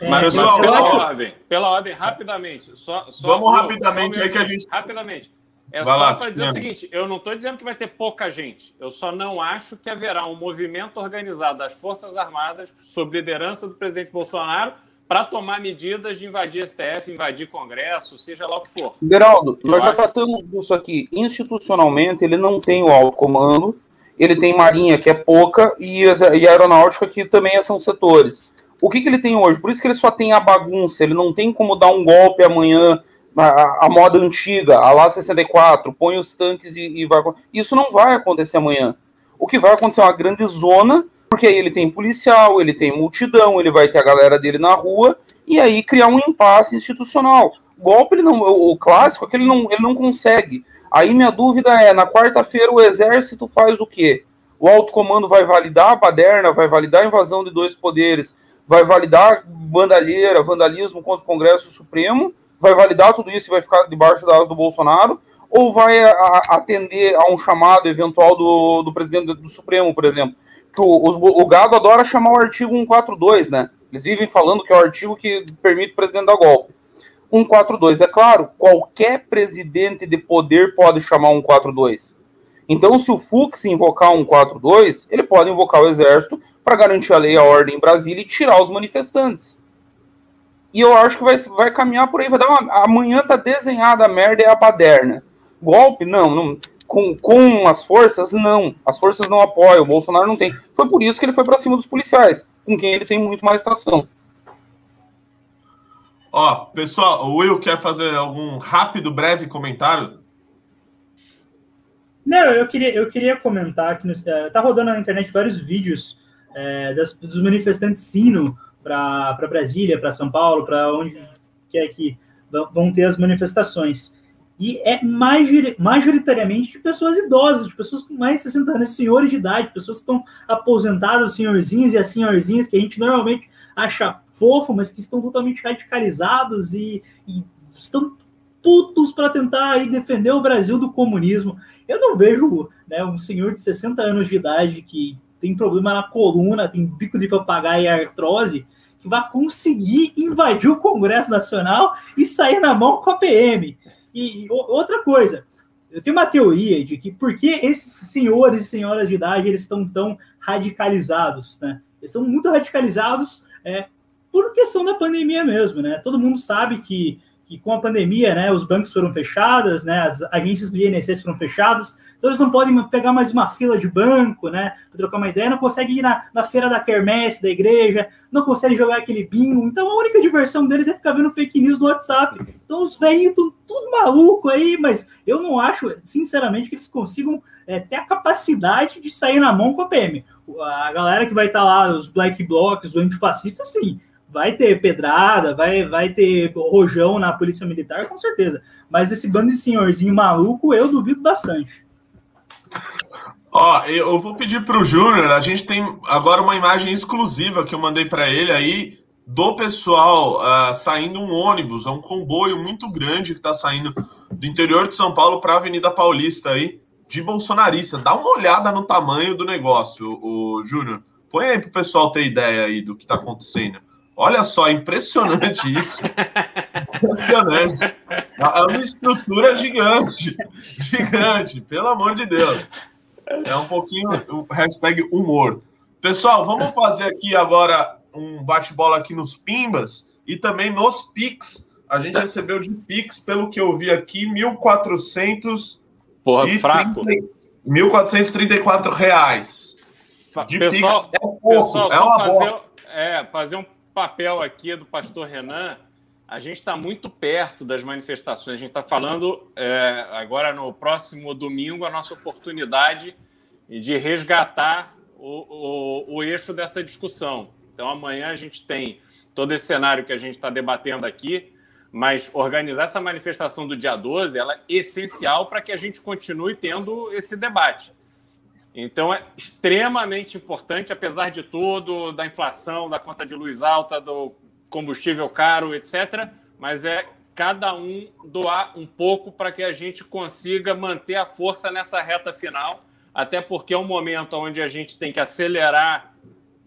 É, mas, pessoal, pela ordem, pela ordem, rapidamente. Só, só vamos rapidamente só aí que a gente. Rapidamente. É vai só para dizer o seguinte: eu não estou dizendo que vai ter pouca gente. Eu só não acho que haverá um movimento organizado das Forças Armadas, sob liderança do presidente Bolsonaro, para tomar medidas de invadir STF, invadir Congresso, seja lá o que for. Geraldo, nós já tratamos disso aqui. Institucionalmente, ele não tem o alto comando, ele tem Marinha, que é pouca, e, e Aeronáutica, que também são setores. O que, que ele tem hoje? Por isso que ele só tem a bagunça, ele não tem como dar um golpe amanhã, a, a moda antiga, a lá 64, põe os tanques e, e vai. Isso não vai acontecer amanhã. O que vai acontecer é uma grande zona porque aí ele tem policial, ele tem multidão, ele vai ter a galera dele na rua, e aí criar um impasse institucional. Golpe, ele não, o, clássico é que ele não, ele não consegue. Aí minha dúvida é, na quarta-feira o exército faz o quê? O alto comando vai validar a baderna, vai validar a invasão de dois poderes, vai validar bandalheira, vandalismo contra o Congresso Supremo, vai validar tudo isso e vai ficar debaixo da asa do Bolsonaro, ou vai a, atender a um chamado eventual do, do presidente do Supremo, por exemplo? Que o, gado adora chamar o artigo 142, né? Eles vivem falando que é o artigo que permite o presidente dar golpe. 142, é claro, qualquer presidente de poder pode chamar 142. Então, se o Fux invocar 142, ele pode invocar o exército para garantir a lei e a ordem em Brasília e tirar os manifestantes. E eu acho que vai, vai caminhar por aí. Vai dar uma, amanhã tá desenhada a merda e a baderna. Golpe? Não, não com, com as forças, não. As forças não apoiam, o Bolsonaro não tem. Foi por isso que ele foi para cima dos policiais, com quem ele tem muito mais tração. Ó, pessoal, o Will quer fazer algum rápido, breve comentário? Não, eu queria, eu queria comentar que nos, é, tá rodando na internet vários vídeos é, das, dos manifestantes indo para Brasília, para São Paulo, para onde quer que vão ter as manifestações. E é majoritariamente de pessoas idosas, de pessoas com mais de 60 anos, senhores de idade, pessoas que estão aposentadas, senhorzinhos e as senhorzinhas que a gente normalmente acha fofo, mas que estão totalmente radicalizados e, e estão putos para tentar aí, defender o Brasil do comunismo. Eu não vejo né, um senhor de 60 anos de idade que tem problema na coluna, tem bico de papagaio e artrose, que vai conseguir invadir o Congresso Nacional e sair na mão com a PM. E, outra coisa, eu tenho uma teoria de que por que esses senhores e senhoras de idade eles estão tão radicalizados, né? Eles estão muito radicalizados é, por questão da pandemia mesmo, né? Todo mundo sabe que que com a pandemia, né, os bancos foram fechados, né, as agências do INSS foram fechadas, então eles não podem pegar mais uma fila de banco, né, para trocar uma ideia, não conseguem ir na, na feira da quermesse, da igreja, não conseguem jogar aquele bingo, então a única diversão deles é ficar vendo fake news no WhatsApp. Então os velhinhos estão tudo maluco aí, mas eu não acho, sinceramente, que eles consigam é, ter a capacidade de sair na mão com a PM. A galera que vai estar lá, os black blocs, os antifascistas, sim, vai ter pedrada, vai, vai ter rojão na polícia militar, com certeza. Mas esse bando de senhorzinho maluco, eu duvido bastante. Ó, eu vou pedir para o Júnior, a gente tem agora uma imagem exclusiva que eu mandei para ele aí do pessoal uh, saindo um ônibus, é um comboio muito grande que está saindo do interior de São Paulo para a Avenida Paulista aí, de bolsonarista. Dá uma olhada no tamanho do negócio, o Júnior. Põe aí para o pessoal ter ideia aí do que está acontecendo. Olha só, impressionante isso. Impressionante. É uma estrutura gigante. Gigante, pelo amor de Deus. É um pouquinho o hashtag humor. Pessoal, vamos fazer aqui agora um bate-bola aqui nos Pimbas e também nos Pix. A gente recebeu de Pix, pelo que eu vi aqui, 1.400 Porra, e fraco. 1.434 reais. De pessoal, Pix é pouco, pessoal, é uma fazer, é, fazer um papel aqui do pastor Renan. A gente está muito perto das manifestações. A gente está falando é, agora no próximo domingo a nossa oportunidade de resgatar o, o, o eixo dessa discussão. Então amanhã a gente tem todo esse cenário que a gente está debatendo aqui, mas organizar essa manifestação do dia 12 ela é essencial para que a gente continue tendo esse debate. Então é extremamente importante, apesar de tudo, da inflação, da conta de luz alta, do combustível caro, etc. Mas é cada um doar um pouco para que a gente consiga manter a força nessa reta final, até porque é um momento onde a gente tem que acelerar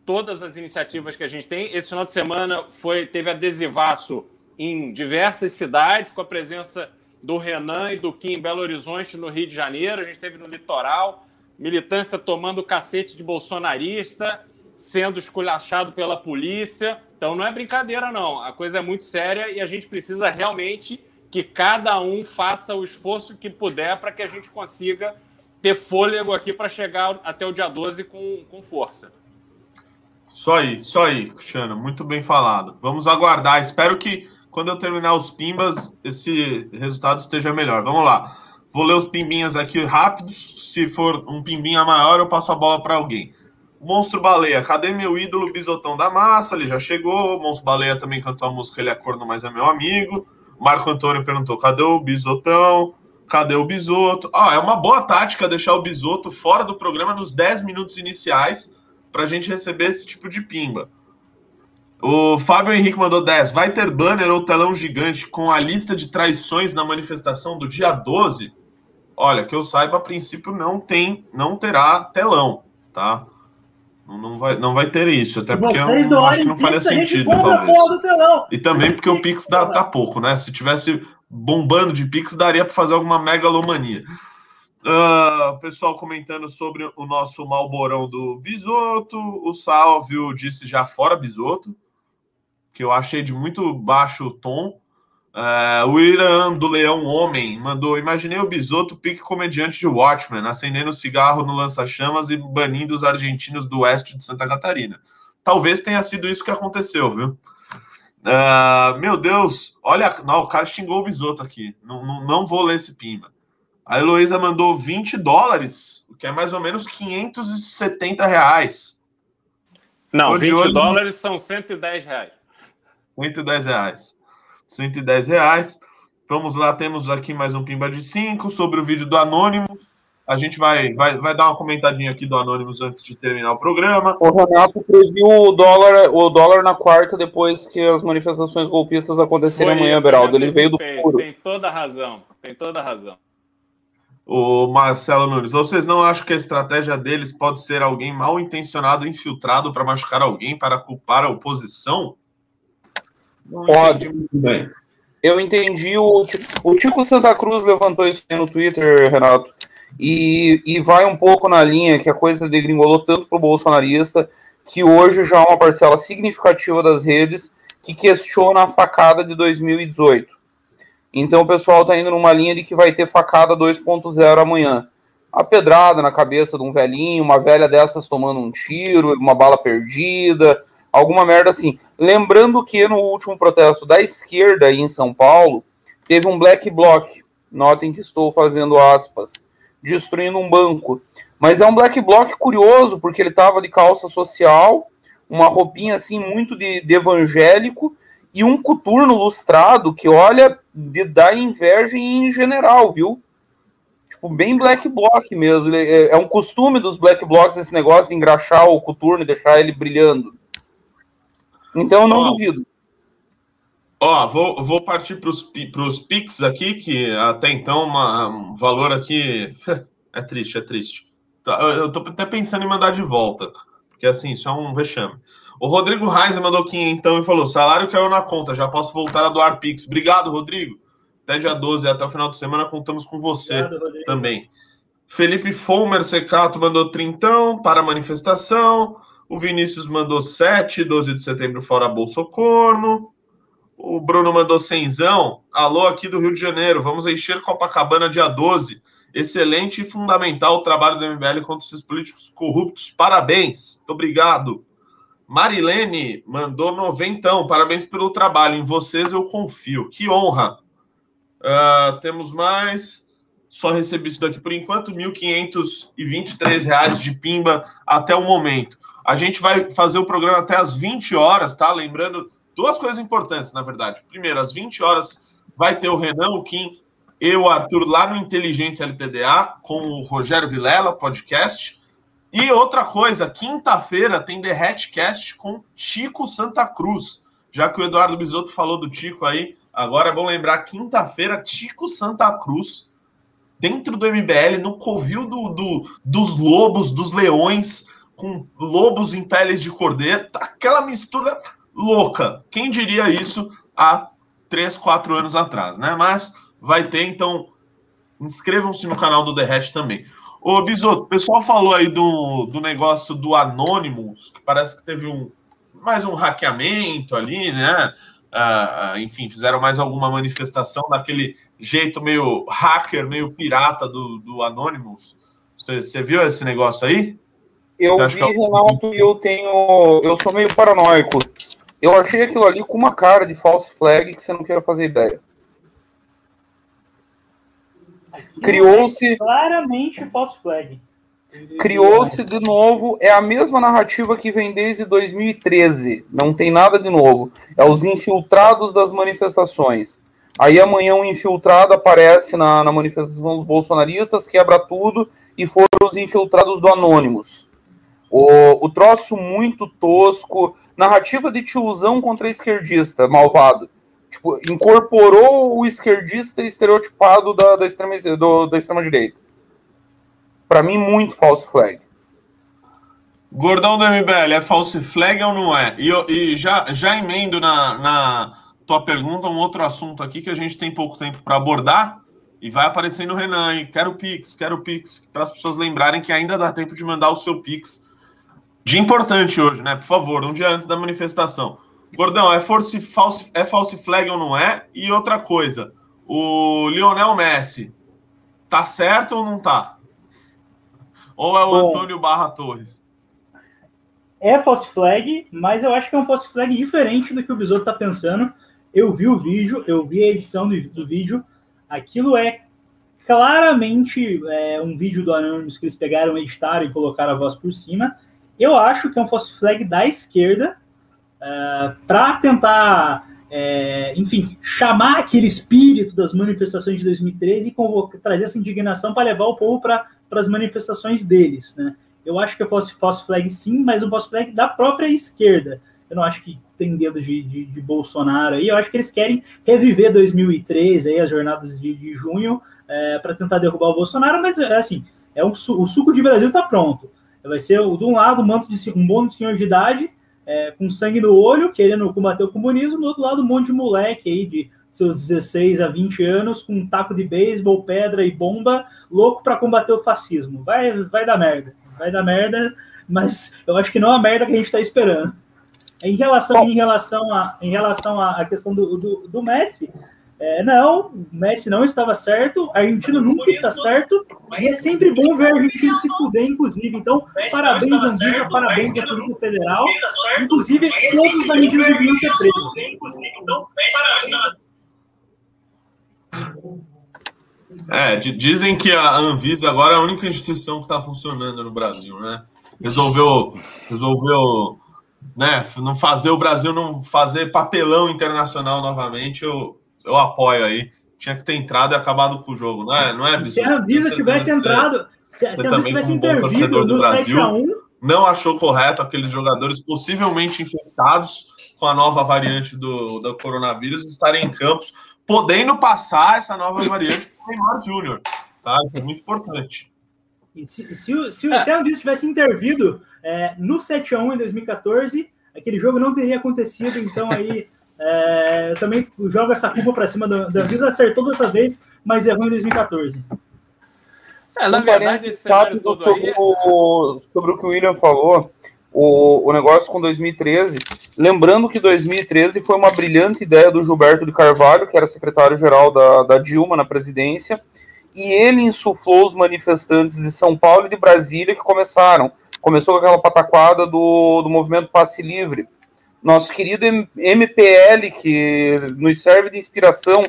todas as iniciativas que a gente tem. Esse final de semana foi teve adesivaço em diversas cidades, com a presença do Renan e do Kim em Belo Horizonte, no Rio de Janeiro. A gente teve no litoral, militância tomando cacete de bolsonarista, sendo esculachado pela polícia. Então não é brincadeira, não. A coisa é muito séria e a gente precisa realmente que cada um faça o esforço que puder para que a gente consiga ter fôlego aqui para chegar até o dia 12 com, com força. Só aí, só aí, Cristiano. Muito bem falado. Vamos aguardar. Espero que quando eu terminar os pimbas, esse resultado esteja melhor. Vamos lá. Vou ler os pimbinhas aqui rápidos. Se for um pimbinha maior, eu passo a bola para alguém. Monstro Baleia, cadê meu ídolo bisotão da massa? Ele já chegou. Monstro Baleia também cantou a música Ele é corno, mas é meu amigo. Marco Antônio perguntou: cadê o bisotão? Cadê o bisoto? Ah, é uma boa tática deixar o bisoto fora do programa nos 10 minutos iniciais para a gente receber esse tipo de pimba. O Fábio Henrique mandou 10. Vai ter banner ou telão gigante com a lista de traições na manifestação do dia 12? Olha, que eu saiba, a princípio não tem, não terá telão, tá? Não, vai, não vai ter isso, até Se porque eu não, acho que não faria sentido, talvez. E também porque o Pix dá, tá pouco, né? Se tivesse bombando de Pix, daria para fazer alguma megalomania. Uh, pessoal comentando sobre o nosso malborão do Bisoto. O Salvio disse já fora Bisoto que eu achei de muito baixo tom. Uh, o Irã do Leão Homem mandou: Imaginei o Bisoto pique comediante de Watchmen, acendendo cigarro no lança-chamas e banindo os argentinos do oeste de Santa Catarina. Talvez tenha sido isso que aconteceu, viu? Uh, meu Deus, olha, não, o cara xingou o Bisoto aqui. Não, não, não vou ler esse pimba. A Heloísa mandou 20 dólares, o que é mais ou menos 570 reais. Não, Tô 20 dólares são 110 reais. 110 reais. 110 reais. Vamos lá, temos aqui mais um Pimba de 5 sobre o vídeo do Anônimos. A gente vai, vai, vai dar uma comentadinha aqui do Anônimos antes de terminar o programa. O Renato previu o dólar, o dólar na quarta depois que as manifestações golpistas acontecerem amanhã, Beraldo. Ele veio do furo. Tem toda a razão. Tem toda a razão. O Marcelo Nunes, vocês não acham que a estratégia deles pode ser alguém mal intencionado, infiltrado para machucar alguém, para culpar a oposição? Pode. Eu entendi. O, o Tico Santa Cruz levantou isso no Twitter, Renato. E, e vai um pouco na linha que a coisa degringolou tanto para o bolsonarista que hoje já há uma parcela significativa das redes que questiona a facada de 2018. Então o pessoal está indo numa linha de que vai ter facada 2.0 amanhã. A pedrada na cabeça de um velhinho, uma velha dessas tomando um tiro, uma bala perdida, alguma merda assim. Lembrando que no último protesto da esquerda em São Paulo, teve um black bloc, notem que estou fazendo aspas, destruindo um banco. Mas é um black bloc curioso, porque ele tava de calça social, uma roupinha assim muito de, de evangélico, e um coturno lustrado que, olha, de dar inveja em general, viu? Tipo, bem black bloc mesmo. É, é um costume dos black blocs esse negócio de engraxar o coturno e deixar ele brilhando. Então eu não duvido. Ó, vou, vou partir para os Pix aqui, que até então uma, um valor aqui é triste, é triste. Tá, eu tô até pensando em mandar de volta, porque assim, isso é um vexame. O Rodrigo Reis mandou então e falou: salário caiu na conta, já posso voltar a doar Pix. Obrigado, Rodrigo. Até dia 12, até o final de semana, contamos com você Obrigado, também. Felipe Fomer Secato mandou trintão para a manifestação. O Vinícius mandou 7, 12 de setembro, fora Bolsocorno. O Bruno mandou cenzão. Alô, aqui do Rio de Janeiro. Vamos encher Copacabana dia 12. Excelente e fundamental o trabalho do MBL contra esses políticos corruptos. Parabéns. Muito obrigado. Marilene mandou noventão. Parabéns pelo trabalho. Em vocês eu confio. Que honra. Uh, temos mais. Só recebi isso daqui por enquanto. R$ 1.523 de pimba até o momento. A gente vai fazer o programa até às 20 horas, tá? Lembrando duas coisas importantes, na verdade. Primeiro, às 20 horas vai ter o Renan, o Kim, eu, o Arthur, lá no Inteligência LTDA, com o Rogério Vilela, podcast. E outra coisa, quinta-feira tem The Hatchcast com Chico Santa Cruz. Já que o Eduardo Bisotto falou do Chico aí, agora é bom lembrar, quinta-feira, Chico Santa Cruz, dentro do MBL, no covil do, do, dos lobos, dos leões, com lobos em peles de cordeiro, tá aquela mistura louca. Quem diria isso há três, quatro anos atrás, né? Mas vai ter, então inscrevam-se no canal do Derrete também. Ô, Bisoto, o pessoal falou aí do, do negócio do Anonymous, que parece que teve um mais um hackeamento ali, né? Uh, enfim, fizeram mais alguma manifestação daquele jeito meio hacker, meio pirata do, do Anonymous. Você viu esse negócio aí? Eu vi, é... Renato, e eu tenho. Eu sou meio paranoico. Eu achei aquilo ali com uma cara de false flag que você não quer fazer ideia. Criou-se. Claramente false flag. Criou-se de novo, é a mesma narrativa que vem desde 2013. Não tem nada de novo. É os infiltrados das manifestações. Aí amanhã um infiltrado aparece na, na manifestação dos bolsonaristas, quebra tudo, e foram os infiltrados do Anônimos. O, o troço muito tosco, narrativa de tiozão contra esquerdista, malvado tipo, incorporou o esquerdista estereotipado da, da, extrema, do, da extrema direita. Para mim, muito false flag. Gordão do MBL, é false flag ou não é? E, e já, já emendo na, na tua pergunta um outro assunto aqui que a gente tem pouco tempo para abordar e vai aparecer no Renan. Hein? Quero Pix, quero Pix, para as pessoas lembrarem que ainda dá tempo de mandar o seu Pix de importante hoje, né? Por favor, um dia antes da manifestação. Gordão, é, force, false, é false flag ou não é? E outra coisa, o Lionel Messi, tá certo ou não tá? Ou é o Bom, Antônio Barra Torres? É false flag, mas eu acho que é um false flag diferente do que o Besouro tá pensando. Eu vi o vídeo, eu vi a edição do, do vídeo. Aquilo é claramente é, um vídeo do Anonymous que eles pegaram, editaram e colocaram a voz por cima. Eu acho que é um false flag da esquerda, uh, para tentar, é, enfim, chamar aquele espírito das manifestações de 2013 e convocar, trazer essa indignação para levar o povo para as manifestações deles. Né? Eu acho que eu fosse false flag sim, mas um false flag da própria esquerda. Eu não acho que tem dedo de, de, de Bolsonaro aí. Eu acho que eles querem reviver 2013, aí, as jornadas de, de junho, é, para tentar derrubar o Bolsonaro, mas é assim, é um, o suco de Brasil está pronto. Vai ser, de um lado, um, manto de, um bom senhor de idade, é, com sangue no olho, querendo combater o comunismo, do outro lado, um monte de moleque aí de seus 16 a 20 anos, com um taco de beisebol, pedra e bomba, louco para combater o fascismo. Vai, vai dar merda, vai dar merda, mas eu acho que não é a merda que a gente está esperando. Em relação, em relação, a, em relação à questão do, do, do Messi, é, não, o Messi não estava certo, a Argentina nunca está certo, e é sempre bom ver a Argentina se fuder, inclusive. Então, parabéns, Anvisa, parabéns à Polícia Federal. Inclusive, todos os argentinos deviam ser presos. É, dizem que a Anvisa agora é a única instituição que está funcionando no Brasil, né? Resolveu, resolveu né, não fazer o Brasil não fazer papelão internacional novamente. Eu, eu apoio aí. Tinha que ter entrado e acabado com o jogo, não é? Não é se a Visa tivesse entrado, se, a Visa tivesse intervido no 7x1, não achou correto aqueles jogadores possivelmente infectados com a nova variante do, do coronavírus estarem em campos, podendo passar essa nova variante para o Neymar Júnior. Tá? Isso é muito importante. E se, se, se, se a Anvisa tivesse intervido é, no 7x1 em 2014, aquele jogo não teria acontecido, então aí é, eu também jogo essa culpa para cima da, da Anvisa, acertou dessa vez, mas errou em 2014. É, na verdade, esse sobre, aí... o, sobre o que o William falou, o, o negócio com 2013, lembrando que 2013 foi uma brilhante ideia do Gilberto de Carvalho, que era secretário-geral da, da Dilma na presidência, e ele insuflou os manifestantes de São Paulo e de Brasília que começaram. Começou com aquela pataquada do, do movimento Passe Livre. Nosso querido MPL, que nos serve de inspiração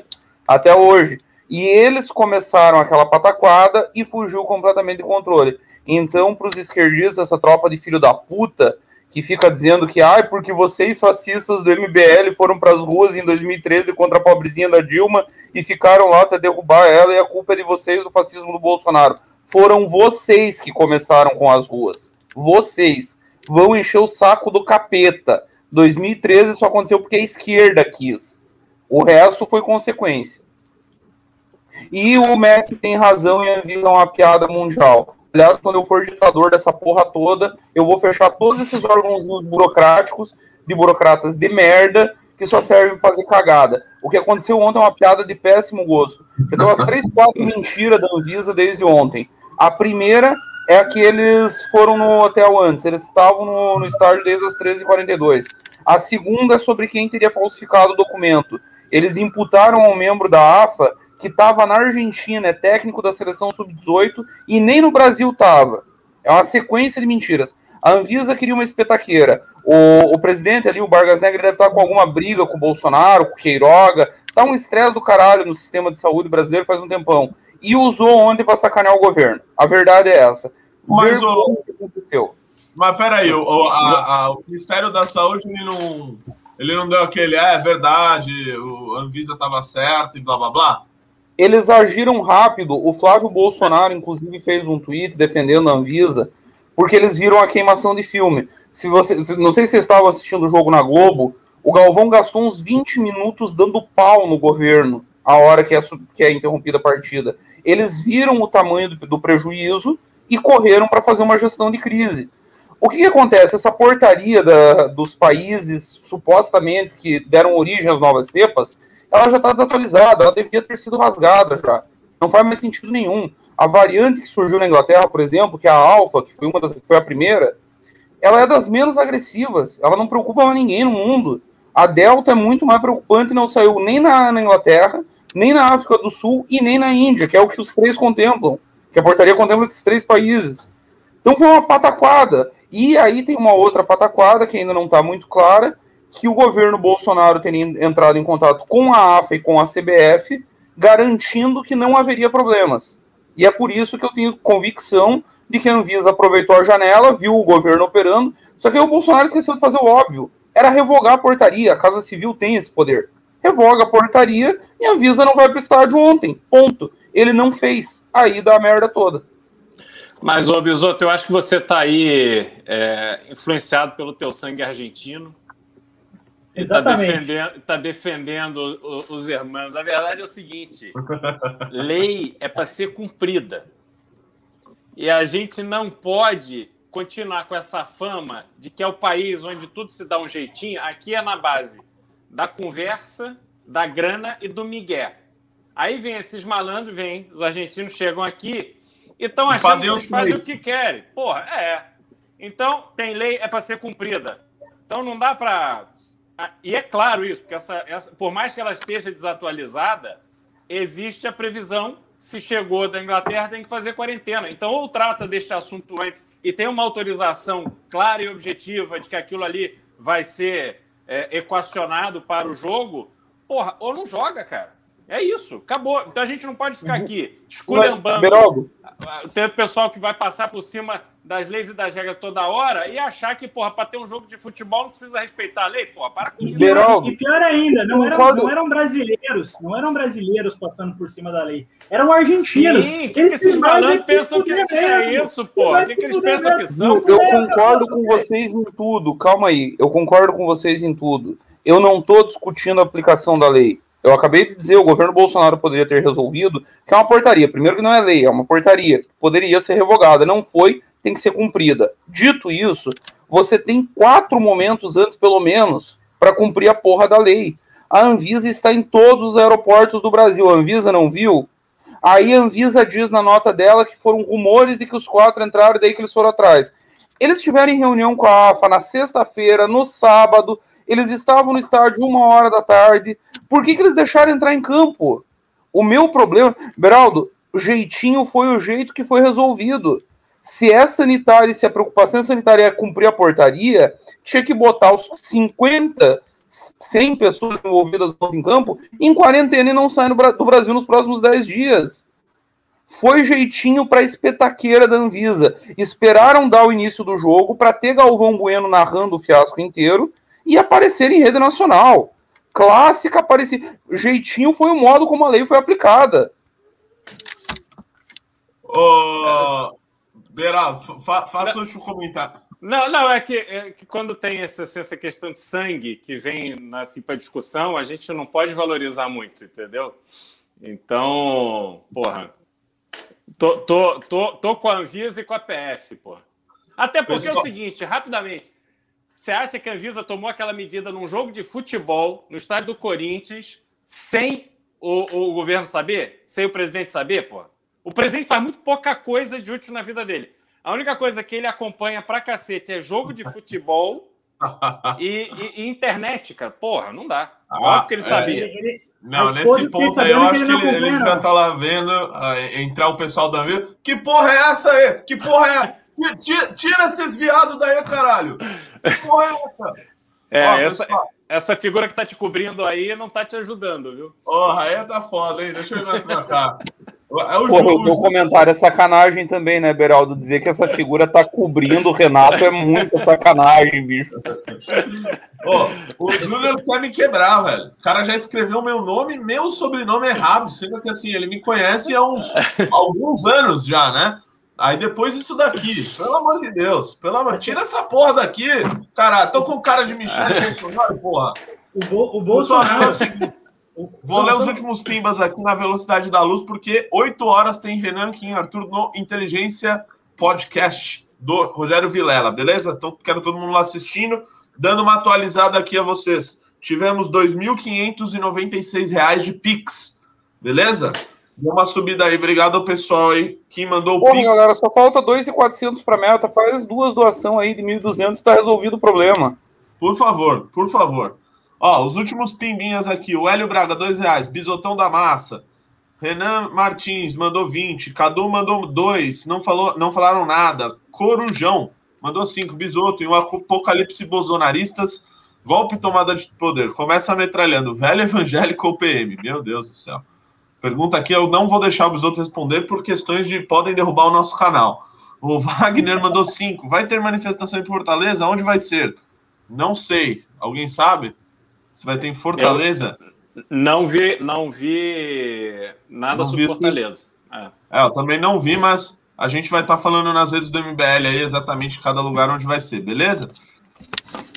até hoje. E eles começaram aquela pataquada e fugiu completamente de controle. Então, para os esquerdistas, essa tropa de filho da puta que fica dizendo que, ai, ah, porque vocês fascistas do MBL foram para as ruas em 2013 contra a pobrezinha da Dilma e ficaram lá até derrubar ela e a culpa é de vocês do fascismo do Bolsonaro. Foram vocês que começaram com as ruas. Vocês vão encher o saco do capeta. 2013 só aconteceu porque a esquerda quis. O resto foi consequência. E o Messi tem razão em avisar uma piada mundial. Aliás, quando eu for ditador dessa porra toda, eu vou fechar todos esses órgãos burocráticos, de burocratas de merda, que só servem para fazer cagada. O que aconteceu ontem é uma piada de péssimo gosto. Já deu umas três, quatro mentiras da Anvisa desde ontem. A primeira é que eles foram no hotel antes, eles estavam no, no estádio desde as 13h42. A segunda é sobre quem teria falsificado o documento. Eles imputaram ao membro da AFA que estava na Argentina, é técnico da seleção sub-18 e nem no Brasil estava. É uma sequência de mentiras. A Anvisa queria uma espetaqueira. O, o presidente ali, o Vargas Negra, deve estar com alguma briga com o Bolsonaro, com o Queiroga. Tá um estresse do caralho no sistema de saúde brasileiro faz um tempão. E usou ontem para sacanear o governo. A verdade é essa. Mas o que aconteceu. Mas peraí, o, a, a, o Ministério da Saúde ele não, ele não deu aquele, é, é verdade, o Anvisa estava certo e blá blá blá eles agiram rápido. O Flávio Bolsonaro, inclusive, fez um tweet defendendo a Anvisa, porque eles viram a queimação de filme. Se você, não sei se vocês estavam assistindo o jogo na Globo, o Galvão gastou uns 20 minutos dando pau no governo a hora que é, que é interrompida a partida. Eles viram o tamanho do, do prejuízo e correram para fazer uma gestão de crise. O que, que acontece? Essa portaria da, dos países supostamente que deram origem às novas cepas, ela já está desatualizada, ela deveria ter sido rasgada já. Não faz mais sentido nenhum. A variante que surgiu na Inglaterra, por exemplo, que é a Alpha, que foi uma das, que foi a primeira, ela é das menos agressivas. Ela não preocupa ninguém no mundo. A Delta é muito mais preocupante não saiu nem na, na, Inglaterra, nem na África do Sul e nem na Índia, que é o que os três contemplam. Que a portaria contempla esses três países. Então foi uma pataquada. E aí tem uma outra pataquada que ainda não está muito clara, que o governo Bolsonaro teria entrado em contato com a AFA e com a CBF, garantindo que não haveria problemas. E é por isso que eu tenho convicção de que a Anvisa aproveitou a janela, viu o governo operando, só que aí o Bolsonaro esqueceu de fazer o óbvio. Era revogar a portaria, a Casa Civil tem esse poder. Revoga a portaria e a Anvisa não vai para o estádio ontem. Ponto. Ele não fez. Aí dá a merda toda. Mas, ô Bisoto, eu acho que você está aí é, influenciado pelo teu sangue argentino. Está defendendo, tá defendendo os irmãos. A verdade é o seguinte: lei é para ser cumprida. E a gente não pode continuar com essa fama de que é o país onde tudo se dá um jeitinho. Aqui é na base da conversa, da grana e do migué. Aí vem esses malandros, vem, os argentinos chegam aqui e estão achando que eles fazem o que querem. Porra, é. Então, tem lei, é para ser cumprida. Então não dá para e é claro isso, porque essa, essa, por mais que ela esteja desatualizada, existe a previsão. Se chegou da Inglaterra, tem que fazer quarentena. Então, ou trata deste assunto antes e tem uma autorização clara e objetiva de que aquilo ali vai ser é, equacionado para o jogo, porra, ou não joga, cara. É isso, acabou. Então a gente não pode ficar aqui esculhambando. Tem o pessoal que vai passar por cima das leis e das regras toda hora e achar que, porra, para ter um jogo de futebol não precisa respeitar a lei, porra, para com isso. Beraldo, e pior ainda, não eram, não eram brasileiros, não eram brasileiros passando por cima da lei, eram argentinos. Sim, que, que esses malandros pensam que é isso, porra? O que, que eles pensam que são? Eu concordo com vocês em tudo, calma aí, eu concordo com vocês em tudo. Eu não estou discutindo a aplicação da lei. Eu acabei de dizer, o governo Bolsonaro poderia ter resolvido, que é uma portaria. Primeiro que não é lei, é uma portaria. Poderia ser revogada. Não foi, tem que ser cumprida. Dito isso, você tem quatro momentos antes, pelo menos, para cumprir a porra da lei. A Anvisa está em todos os aeroportos do Brasil. A Anvisa não viu? Aí a Anvisa diz na nota dela que foram rumores de que os quatro entraram e daí que eles foram atrás. Eles tiveram reunião com a AFA na sexta-feira, no sábado, eles estavam no estádio uma hora da tarde. Por que, que eles deixaram entrar em campo? O meu problema, Beraldo, o jeitinho foi o jeito que foi resolvido. Se é sanitário, se a preocupação sanitária é cumprir a portaria, tinha que botar os 50, 100 pessoas envolvidas em campo em quarentena e não sair do Brasil nos próximos 10 dias. Foi jeitinho para espetaqueira da Anvisa. Esperaram dar o início do jogo para ter Galvão Bueno narrando o fiasco inteiro e aparecer em rede nacional. Clássica aparecer. Jeitinho foi o modo como a lei foi aplicada. Ô, Beraldo, fa faça o comentário. Não, não, é que, é que quando tem essa, essa questão de sangue que vem assim, para discussão, a gente não pode valorizar muito, entendeu? Então, porra, tô, tô, tô, tô com a Anvisa e com a PF, porra. Até porque é o seguinte, rapidamente, você acha que a Anvisa tomou aquela medida num jogo de futebol, no estádio do Corinthians, sem o, o governo saber? Sem o presidente saber, pô? O presidente faz muito pouca coisa de útil na vida dele. A única coisa que ele acompanha pra cacete é jogo de futebol e, e, e, internet, cara. Porra, não dá. Ah, Óbvio que ele é, sabia. Ele, não, nesse ponto aí eu acho que ele, ele, ele já tá lá vendo uh, entrar o pessoal da Anvisa. Que porra é essa aí? Que porra é essa? Tira, tira esses viados daí, caralho. Que porra é essa? É, Ó, essa, essa figura que tá te cobrindo aí não tá te ajudando, viu? Porra, aí tá foda, hein? Deixa eu ir mais pra cá. É o, Porra, o teu comentário é sacanagem também, né, Beraldo? Dizer que essa figura tá cobrindo o Renato é muita sacanagem, bicho. Ô, o Júnior quer me quebrar, velho. O cara já escreveu meu nome e meu sobrenome errado, sendo que assim, ele me conhece há uns alguns anos já, né? Aí depois isso daqui, pelo amor de Deus, pelo amor, tira essa porra daqui, cara. Tô com cara de Michel Bolsonaro, porra. O, Bo, o Bolsonaro. É o seguinte, vou ler os últimos pimbas aqui na velocidade da luz, porque 8 horas tem Renan Kim Arthur no Inteligência Podcast do Rogério Vilela, beleza? Então quero todo mundo lá assistindo, dando uma atualizada aqui a vocês. Tivemos R$ 2.596 de Pix, beleza? Uma subida aí. Obrigado ao pessoal aí que mandou o Porra, Pix. galera, só falta 2,400 para meta. Faz duas doações aí de 1.200 está resolvido o problema. Por favor, por favor. Ó, os últimos pimbinhas aqui. O Hélio Braga, dois reais. Bisotão da Massa. Renan Martins mandou 20. Cadu mandou 2. Não, falou, não falaram nada. Corujão mandou 5. Bisoto e um apocalipse bolsonaristas. Golpe tomada de poder. Começa metralhando. Velho evangélico ou PM. Meu Deus do céu. Pergunta aqui, eu não vou deixar os outros responder por questões de podem derrubar o nosso canal. O Wagner mandou cinco. Vai ter manifestação em Fortaleza? Onde vai ser? Não sei. Alguém sabe? Se vai ter em Fortaleza? Eu não vi, não vi nada não sobre vi Fortaleza. É. é. eu também não vi, mas a gente vai estar falando nas redes do MBL aí exatamente cada lugar onde vai ser, beleza?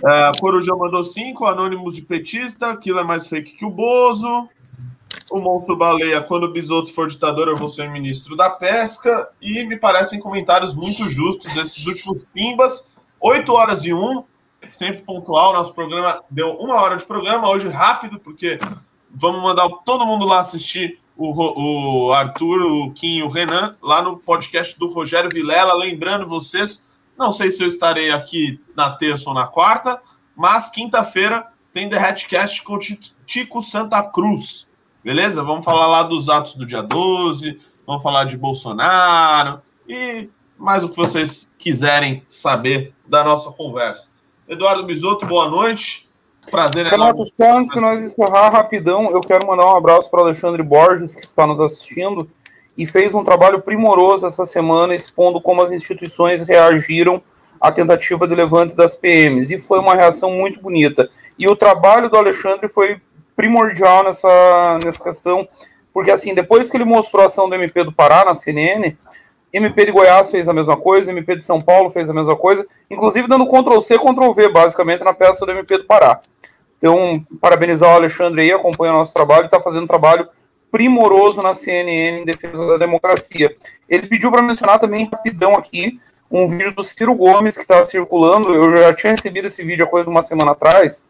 É, Corujão mandou cinco, Anônimos de Petista, aquilo é mais fake que o Bozo o monstro baleia, quando o Bisoto for ditador, eu vou ser ministro da pesca. E me parecem comentários muito justos esses últimos pimbas. 8 horas e 1, sempre pontual. Nosso programa deu uma hora de programa, hoje rápido, porque vamos mandar todo mundo lá assistir o, o Arthur, o Kim e o Renan, lá no podcast do Rogério Vilela. Lembrando vocês, não sei se eu estarei aqui na terça ou na quarta, mas quinta-feira tem The Hatchcast com Tico Santa Cruz. Beleza? Vamos falar lá dos atos do dia 12, vamos falar de Bolsonaro e mais o que vocês quiserem saber da nossa conversa. Eduardo Bisotto, boa noite. Prazer é Renato, só antes de nós encerrar rapidão, eu quero mandar um abraço para Alexandre Borges, que está nos assistindo e fez um trabalho primoroso essa semana expondo como as instituições reagiram à tentativa de levante das PMs. E foi uma reação muito bonita. E o trabalho do Alexandre foi primordial nessa, nessa questão, porque assim, depois que ele mostrou a ação do MP do Pará na CNN, MP de Goiás fez a mesma coisa, MP de São Paulo fez a mesma coisa, inclusive dando Ctrl C, Ctrl V, basicamente, na peça do MP do Pará. Então, parabenizar o Alexandre aí, acompanha o nosso trabalho, está fazendo um trabalho primoroso na CNN em defesa da democracia. Ele pediu para mencionar também rapidão aqui um vídeo do Ciro Gomes que estava circulando. Eu já tinha recebido esse vídeo há coisa de uma semana atrás.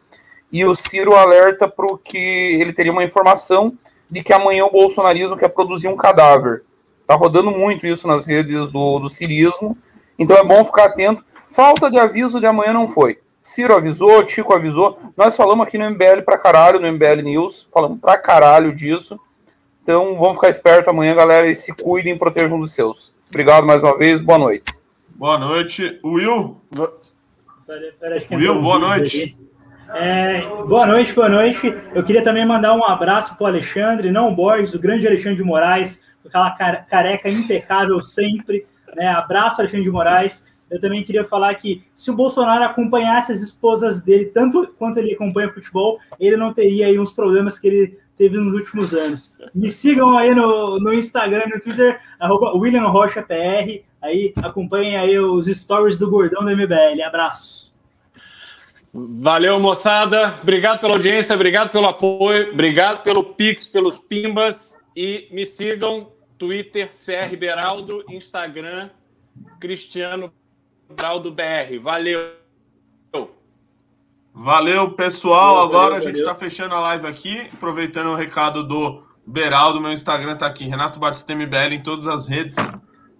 E o Ciro alerta para que ele teria uma informação de que amanhã o bolsonarismo quer produzir um cadáver. Tá rodando muito isso nas redes do, do cirismo. Então é bom ficar atento. Falta de aviso de amanhã não foi. Ciro avisou, Tico avisou. Nós falamos aqui no MBL pra caralho, no MBL News. Falamos pra caralho disso. Então vamos ficar esperto amanhã, galera, e se cuidem e protejam dos seus. Obrigado mais uma vez, boa noite. Boa noite. Will? Will, boa noite. É, boa noite, boa noite. Eu queria também mandar um abraço para o Alexandre, não o Borges, o grande Alexandre de Moraes, aquela careca impecável sempre. Né? Abraço, Alexandre de Moraes. Eu também queria falar que se o Bolsonaro acompanhasse as esposas dele, tanto quanto ele acompanha futebol, ele não teria aí uns problemas que ele teve nos últimos anos. Me sigam aí no, no Instagram no Twitter, arroba William Rocha PR. Aí acompanhem aí os stories do Gordão do MBL. Abraço. Valeu, moçada. Obrigado pela audiência, obrigado pelo apoio, obrigado pelo Pix, pelos Pimbas. E me sigam, Twitter, CR Beraldo, Instagram, Cristiano Beraldo BR. Valeu. Valeu, pessoal. Valeu, Agora valeu, a gente está fechando a live aqui, aproveitando o recado do Beraldo. Meu Instagram está aqui, Renato Batista MBL em todas as redes.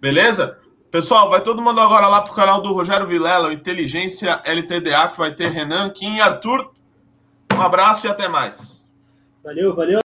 Beleza? Pessoal, vai todo mundo agora lá pro canal do Rogério Vilela, Inteligência LTDA, que vai ter Renan, Kim e Arthur. Um abraço e até mais. Valeu, valeu.